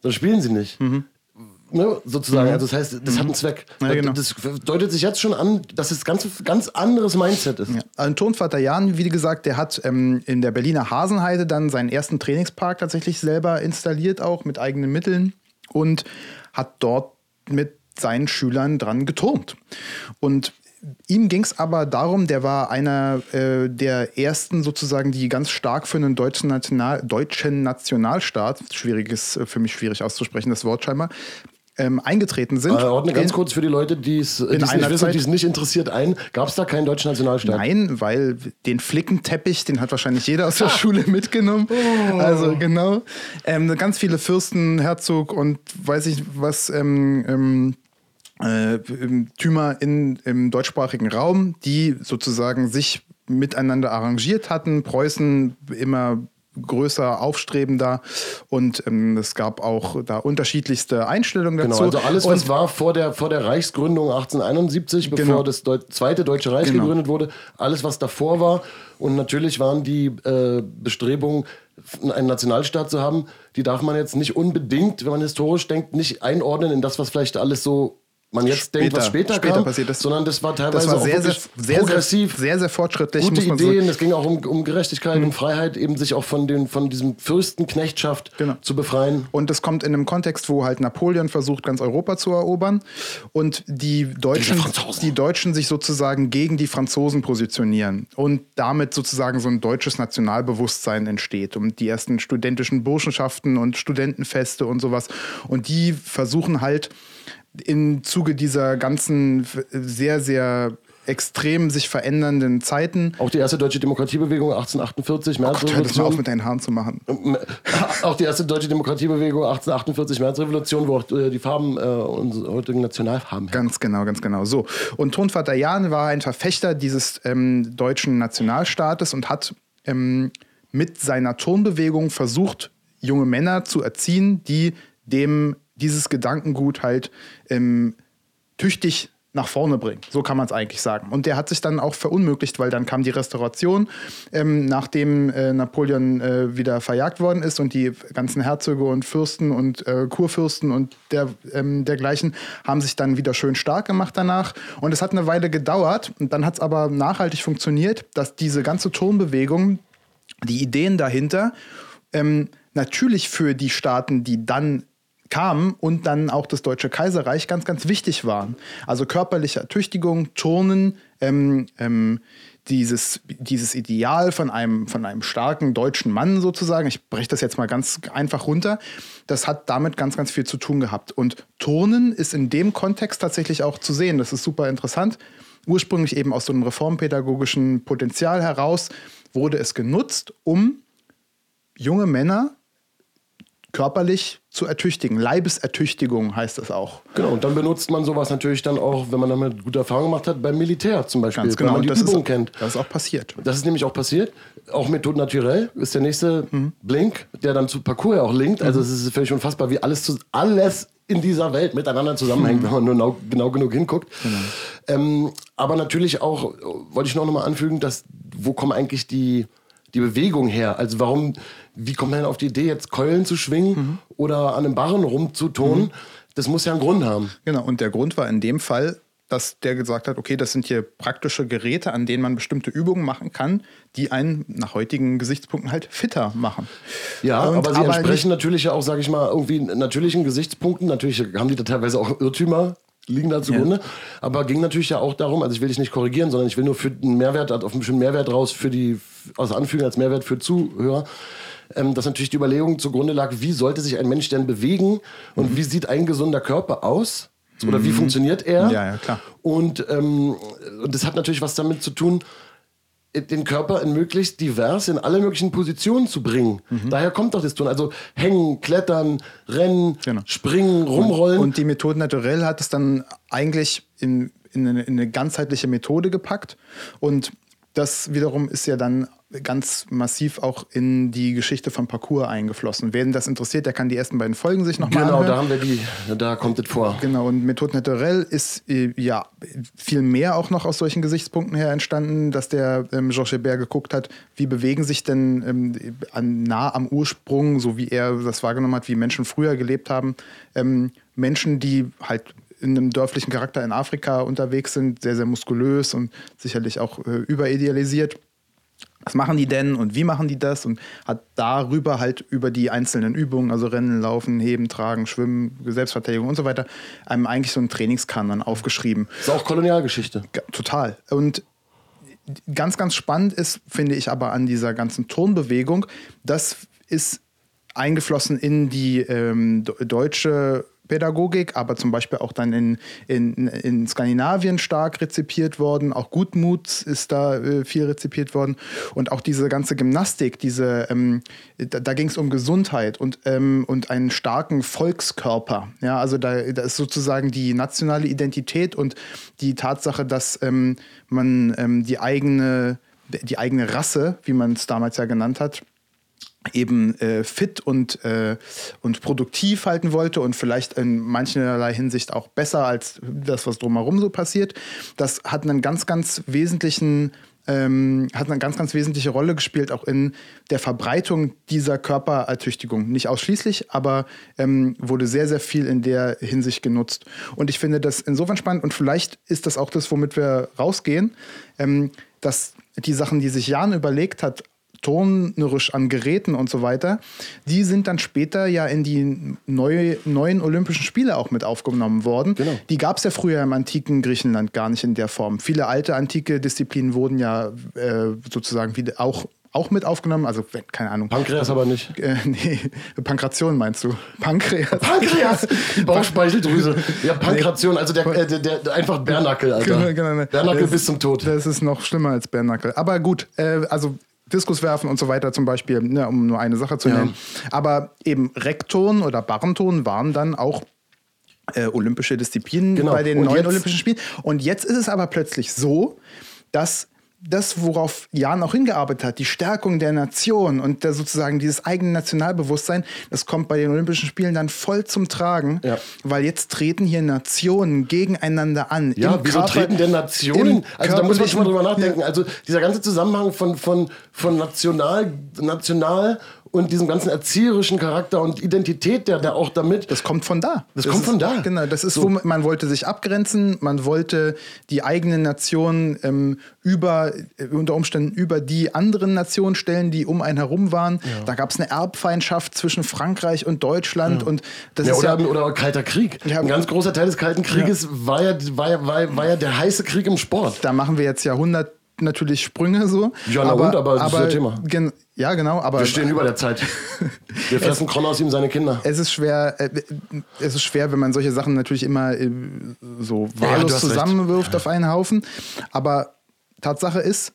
dann spielen sie nicht. Ne, sozusagen. Also das heißt, das hat einen Zweck. Mhm. Ja, genau. Das deutet sich jetzt schon an, dass es ganz ganz anderes Mindset ist. Ja. Ein Turnvater Jan, wie gesagt, der hat ähm, in der Berliner Hasenheide dann seinen ersten Trainingspark tatsächlich selber installiert, auch mit eigenen Mitteln und hat dort mit seinen Schülern dran geturnt. Und ihm ging es aber darum, der war einer äh, der ersten sozusagen, die ganz stark für einen deutschen, National, deutschen Nationalstaat, schwieriges, äh, für mich schwierig auszusprechen, das Wort scheinbar, ähm, eingetreten sind. Äh, ordne ganz In- kurz für die Leute, die es die es nicht wissen, die es nicht interessiert ein. Gab es da keinen deutschen Nationalstaat? Nein, weil den Flickenteppich, den hat wahrscheinlich jeder aus der Schule mitgenommen. Also genau. Ähm, ganz viele Fürsten, Herzog und weiß ich was, ähm, ähm, äh, ähm, Tümer in, im deutschsprachigen Raum, die sozusagen sich miteinander arrangiert hatten. Preußen immer größer, aufstrebender und ähm, es gab auch da unterschiedlichste Einstellungen Genau, dazu. also alles, was und, war vor der, vor der Reichsgründung 1871, bevor Genau. das Deu zweite Deutsche Reich Genau. gegründet wurde, alles, was davor war. Und natürlich waren die äh, Bestrebungen, einen Nationalstaat zu haben, die darf man jetzt nicht unbedingt, wenn man historisch denkt, nicht einordnen in das, was vielleicht alles so man jetzt denkt, was später, später kam, passiert ist. sondern das war teilweise das war sehr, sehr, sehr, progressiv. sehr, sehr, fortschrittlich. Gute man so- Ideen, es ging auch um, um Gerechtigkeit und Freiheit, eben sich auch von, den, von diesem Fürstenknechtschaft Genau. zu befreien. Und das kommt in einem Kontext, wo halt Napoleon versucht, ganz Europa zu erobern. Und die Deutschen, die Deutschen sich sozusagen gegen die Franzosen positionieren. Und damit sozusagen so ein deutsches Nationalbewusstsein entsteht. Und die ersten studentischen Burschenschaften und Studentenfeste und sowas. Und die versuchen halt im Zuge dieser ganzen sehr, sehr extrem sich verändernden Zeiten. Auch die erste deutsche Demokratiebewegung 1848, Gott, hör das mal auf mit deinen Haaren zu machen. auch die erste deutsche Demokratiebewegung 1848, Märzrevolution, wo auch äh, die Farben äh, unsere heutigen Nationalfarben Ganz genau, ganz genau. So. Und Tonvater Jan war ein Verfechter dieses ähm, deutschen Nationalstaates und hat ähm, mit seiner Turnbewegung versucht, junge Männer zu erziehen, die dem dieses Gedankengut halt ähm, tüchtig nach vorne bringen. So kann man es eigentlich sagen. Und der hat sich dann auch verunmöglicht, weil dann kam die Restauration, ähm, nachdem äh, Napoleon äh, wieder verjagt worden ist und die ganzen Herzöge und Fürsten und äh, Kurfürsten und der, ähm, dergleichen haben sich dann wieder schön stark gemacht danach. Und es hat eine Weile gedauert und dann hat es aber nachhaltig funktioniert, dass diese ganze Turmbewegung, die Ideen dahinter, ähm, natürlich für die Staaten, die dann kamen und dann auch das Deutsche Kaiserreich ganz, ganz wichtig waren. Also körperliche Ertüchtigung, Turnen, ähm, ähm, dieses, dieses Ideal von einem, von einem starken deutschen Mann sozusagen, ich breche das jetzt mal ganz einfach runter, das hat damit ganz, ganz viel zu tun gehabt. Und Turnen ist in dem Kontext tatsächlich auch zu sehen. Das ist super interessant. Ursprünglich eben aus so einem reformpädagogischen Potenzial heraus wurde es genutzt, um junge Männer körperlich zu ertüchtigen. Leibesertüchtigung heißt das auch. Genau, und dann benutzt man sowas natürlich dann auch, wenn man damit gute Erfahrungen gemacht hat, beim Militär zum Beispiel, Ganz genau. wenn man die das, Übung ist, kennt. das ist auch passiert. Das ist nämlich auch passiert. Auch Methode Naturell ist der nächste Blink, der dann zu Parcours ja auch linkt. Also es ist völlig unfassbar, wie alles, zu, alles in dieser Welt miteinander zusammenhängt, wenn man nur genau, genau genug hinguckt. Ähm, aber natürlich auch, wollte ich noch mal anfügen, dass wo kommen eigentlich die, die Bewegung her? Also warum, wie kommt man denn auf die Idee, jetzt Keulen zu schwingen oder an einem Barren rumzuturnen? Das muss ja einen Grund haben. Genau, und der Grund war in dem Fall, dass der gesagt hat, okay, das sind hier praktische Geräte, an denen man bestimmte Übungen machen kann, die einen nach heutigen Gesichtspunkten halt fitter machen. Ja, Und aber sie aber entsprechen natürlich ja auch, sage ich mal, irgendwie natürlichen Gesichtspunkten. Natürlich haben die da teilweise auch Irrtümer liegen da zugrunde. Aber ging natürlich ja auch darum, also ich will dich nicht korrigieren, sondern ich will nur für einen Mehrwert, auf einen bestimmten Mehrwert raus für die, also anfügen als Mehrwert für Zuhörer, ähm, dass natürlich die Überlegung zugrunde lag, wie sollte sich ein Mensch denn bewegen und wie sieht ein gesunder Körper aus? Oder wie funktioniert er? Ja, ja, klar. Und, ähm, und das hat natürlich was damit zu tun, den Körper in möglichst divers in alle möglichen Positionen zu bringen. Mhm. Daher kommt doch das Tun. Also hängen, klettern, rennen, Genau. springen, rumrollen. Und die Methode Naturell hat es dann eigentlich in, in, eine, in eine ganzheitliche Methode gepackt. Und das wiederum ist ja dann ganz massiv auch in die Geschichte von Parcours eingeflossen. Wer das interessiert, der kann die ersten beiden Folgen sich nochmal genau, anhören. da haben wir die, da kommt es vor. Genau, und Methode Naturelle ist äh, ja viel mehr auch noch aus solchen Gesichtspunkten her entstanden, dass der ähm, Georges Hébert geguckt hat, wie bewegen sich denn ähm, an, nah am Ursprung, so wie er das wahrgenommen hat, wie Menschen früher gelebt haben, ähm, Menschen, die halt in einem dörflichen Charakter in Afrika unterwegs sind, sehr, sehr muskulös und sicherlich auch äh, überidealisiert was machen die denn und wie machen die das und hat darüber halt über die einzelnen Übungen, also Rennen, Laufen, Heben, Tragen, Schwimmen, Selbstverteidigung und so weiter, einem eigentlich so einen Trainingskanon aufgeschrieben. Ist auch Kolonialgeschichte. Total. Und ganz, ganz spannend ist, finde ich aber an dieser ganzen Tonbewegung, das ist eingeflossen in die ähm, deutsche Pädagogik, aber zum Beispiel auch dann in, in, in Skandinavien stark rezipiert worden. Auch Gutmut ist da äh, viel rezipiert worden. Und auch diese ganze Gymnastik, diese, ähm, da, da ging es um Gesundheit und, ähm, und einen starken Volkskörper. Ja, also da, da ist sozusagen die nationale Identität und die Tatsache, dass ähm, man ähm, die eigene die eigene Rasse, wie man es damals ja genannt hat, eben äh, fit und, äh, und produktiv halten wollte und vielleicht in mancherlei Hinsicht auch besser als das, was drumherum so passiert. Das hat einen ganz, ganz wesentlichen ähm, hat eine ganz, ganz wesentliche Rolle gespielt, auch in der Verbreitung dieser Körperertüchtigung. Nicht ausschließlich, aber ähm, wurde sehr, sehr viel in der Hinsicht genutzt. Und ich finde das insofern spannend und vielleicht ist das auch das, womit wir rausgehen, ähm, dass die Sachen, die sich Jan überlegt hat, turnerisch an Geräten und so weiter, die sind dann später ja in die neue, neuen Olympischen Spiele auch mit aufgenommen worden. Genau. Die gab es ja früher im antiken Griechenland gar nicht in der Form. Viele alte antike Disziplinen wurden ja äh, sozusagen wieder auch auch mit aufgenommen. Also, keine Ahnung. Pankreas aber nicht. Äh, nee, Pankration meinst du? Pankreas. Pankreas! Die Bauchspeicheldrüse. Ja, Pankration, also der, äh, der, der, einfach Bärnackel, Alter. Genau, genau, Bärnackel bis zum Tod. Das ist noch schlimmer als Bärnackel. Aber gut, äh, also Diskus werfen und so weiter zum Beispiel, ne, um nur eine Sache zu nennen. Ja. Aber eben Rekton oder Barrenton waren dann auch äh, olympische Disziplinen genau. bei den und neuen Olympischen Spielen. Und jetzt ist es aber plötzlich so, dass das, worauf Jan auch hingearbeitet hat, die Stärkung der Nation und der sozusagen dieses eigene Nationalbewusstsein, das kommt bei den Olympischen Spielen dann voll zum Tragen, ja. weil jetzt treten hier Nationen gegeneinander an. Ja, wieso Körper, treten denn Nationen? Also da muss man schon mal drüber nachdenken. Ja. Also dieser ganze Zusammenhang von, von, von national, national und diesem ganzen erzieherischen Charakter und Identität, der da auch damit. Das kommt von da. Das, das kommt von da. Genau, das ist, so. wo man wollte sich abgrenzen, man wollte die eigene Nation ähm, über, äh, unter Umständen über die anderen Nationen stellen, die um einen herum waren. Ja. Da gab es eine Erbfeindschaft zwischen Frankreich und Deutschland ja. und das ja, ist oder, ja, oder Kalter Krieg. Ein ganz großer Teil des Kalten Krieges war, ja, war, ja, war, war ja der heiße Krieg im Sport. Da machen wir jetzt Jahrhundert natürlich Sprünge so. Ja, na aber, und, aber das aber, ist Thema. Gen, ja, genau. Aber, Wir stehen über der Zeit. Wir fressen Kron aus ihm seine Kinder. Es ist schwer, äh, es ist schwer, wenn man solche Sachen natürlich immer äh, so wahllos ja, zusammenwirft recht. auf einen Haufen. Aber Tatsache ist,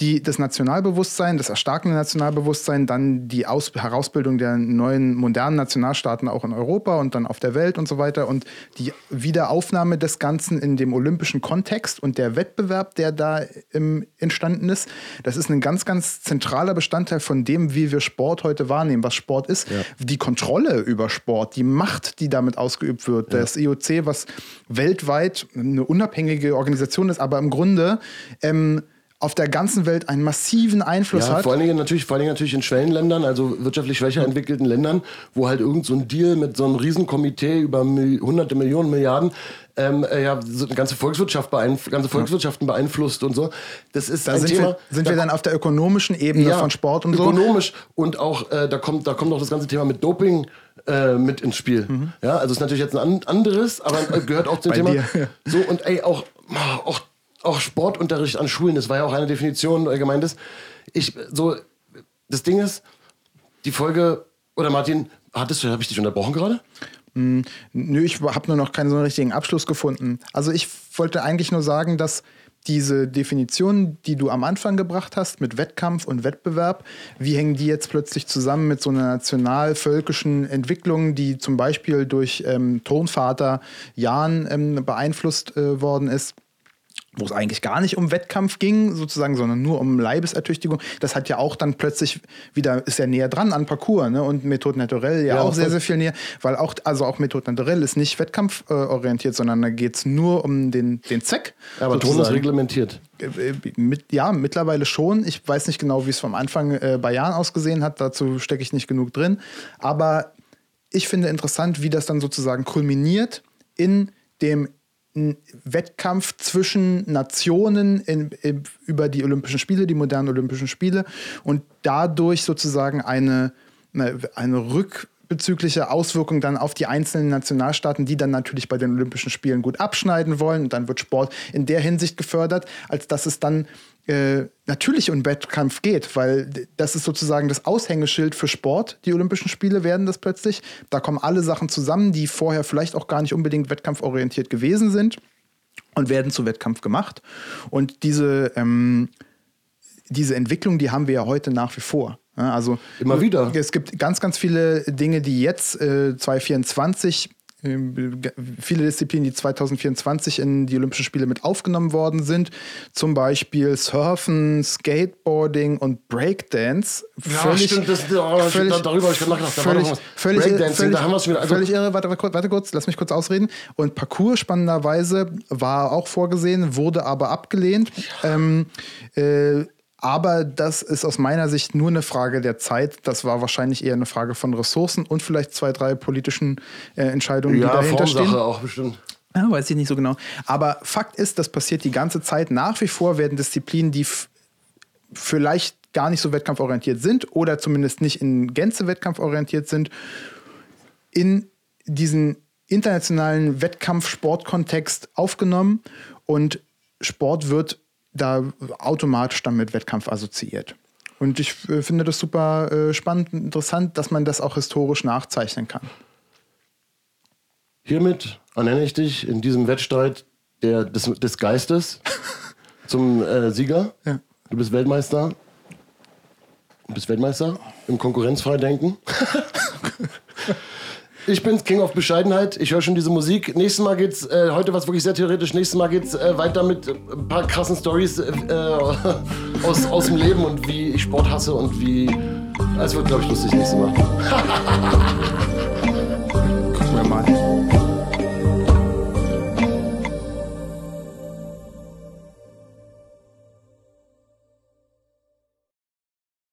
die, das Nationalbewusstsein, das erstarkende Nationalbewusstsein, dann die Aus Herausbildung der neuen modernen Nationalstaaten auch in Europa und dann auf der Welt und so weiter und die Wiederaufnahme des Ganzen in dem olympischen Kontext und der Wettbewerb, der da im, entstanden ist, das ist ein ganz, ganz zentraler Bestandteil von dem, wie wir Sport heute wahrnehmen, was Sport ist. Ja. Die Kontrolle über Sport, die Macht, die damit ausgeübt wird. Ja. Das IOC, was weltweit eine unabhängige Organisation ist, aber im Grunde ähm, auf der ganzen Welt einen massiven Einfluss ja, hat. Vor allen, Dingen natürlich, vor allen Dingen natürlich in Schwellenländern, also wirtschaftlich schwächer entwickelten Ländern, wo halt irgend so ein Deal mit so einem Riesenkomitee über hunderte Millionen, Milliarden ähm, äh, ja, so eine ganze Volkswirtschaft beeinf ganze Volkswirtschaften beeinflusst und so. Das ist da ein sind Thema. Wir, sind da wir dann auf der ökonomischen Ebene ja, von Sport und so? Ökonomisch und auch äh, da kommt da kommt auch das ganze Thema mit Doping äh, mit ins Spiel. Mhm. Ja, also ist natürlich jetzt ein anderes, aber äh, gehört auch zum Thema. Dir, ja. So und ey auch auch auch Sportunterricht an Schulen, das war ja auch eine Definition äh, gemeint. Ich, so, das Ding ist, die Folge, oder Martin, hattest du, habe ich dich unterbrochen gerade? Mm, nö, ich habe nur noch keinen so richtigen Abschluss gefunden. Also ich wollte eigentlich nur sagen, dass diese Definition, die du am Anfang gebracht hast mit Wettkampf und Wettbewerb, wie hängen die jetzt plötzlich zusammen mit so einer nationalvölkischen Entwicklung, die zum Beispiel durch ähm, Tonvater Jan ähm, beeinflusst äh, worden ist? Wo es eigentlich gar nicht um Wettkampf ging, sozusagen, sondern nur um Leibesertüchtigung. Das hat ja auch dann plötzlich wieder, ist ja näher dran an Parcours, ne? Und Methode Naturelle ja, Ja, auch sehr, sehr viel näher, weil auch, also auch Methode Naturelle ist nicht wettkampforientiert, sondern da geht es nur um den, den Zweck. Aber Ton ist reglementiert. Äh, Mit, ja, mittlerweile schon. Ich weiß nicht genau, wie es vom Anfang äh, bei Jahren ausgesehen hat. Dazu stecke ich nicht genug drin. Aber ich finde interessant, wie das dann sozusagen kulminiert in dem n- Wettkampf zwischen Nationen in, in, über die Olympischen Spiele, die modernen Olympischen Spiele und dadurch sozusagen eine, eine rückbezügliche Auswirkung dann auf die einzelnen Nationalstaaten, die dann natürlich bei den Olympischen Spielen gut abschneiden wollen. Und dann wird Sport in der Hinsicht gefördert, als dass es dann äh, natürlich um Wettkampf geht, weil das ist sozusagen das Aushängeschild für Sport. Die Olympischen Spiele werden das plötzlich. Da kommen alle Sachen zusammen, die vorher vielleicht auch gar nicht unbedingt wettkampforientiert gewesen sind und werden zu Wettkampf gemacht. Und diese, ähm, diese Entwicklung, die haben wir ja heute nach wie vor. Ja, also Immer wieder. Es gibt ganz, ganz viele Dinge, die jetzt äh, 2024 ähm, ge- viele Disziplinen, die 2024 in die Olympischen Spiele mit aufgenommen worden sind, zum Beispiel Surfen, Skateboarding und Breakdance. Ja, stimmt, das- oh, völlig, darüber hab ich gerade nachgedacht. Völlig, völlig, Breakdancing, völlig, da haben wir es wieder. Also- völlig irre. Warte, warte, warte kurz, lass mich kurz ausreden. Und Parcours spannenderweise war auch vorgesehen, wurde aber abgelehnt. Ähm, äh, aber das ist aus meiner Sicht nur eine Frage der Zeit. Das war wahrscheinlich eher eine Frage von Ressourcen und vielleicht zwei, drei politischen äh, Entscheidungen, die Ja, dahinter Formsache stehen. auch bestimmt. Ja, weiß ich nicht so genau. Aber Fakt ist, das passiert die ganze Zeit. Nach wie vor werden Disziplinen, die vielleicht gar nicht so wettkampforientiert sind oder zumindest nicht in Gänze wettkampforientiert sind, in diesen internationalen Wettkampf-Sport-Kontext aufgenommen und Sport wird da automatisch dann mit Wettkampf assoziiert. Und ich äh, finde das super äh, spannend und interessant, dass man das auch historisch nachzeichnen kann. Hiermit ernenne ich dich in diesem Wettstreit der, des, des Geistes zum äh, Sieger. Ja. Du bist Weltmeister. Du bist Weltmeister im Konkurrenzfreidenken. Ich bin's, King of Bescheidenheit. Ich höre schon diese Musik. Nächstes Mal geht's, äh, heute war es wirklich sehr theoretisch. Nächstes Mal geht's äh, weiter mit ein paar krassen Stories äh, aus, aus dem Leben und wie ich Sport hasse und wie. Es wird, glaube ich, lustig nächstes Mal.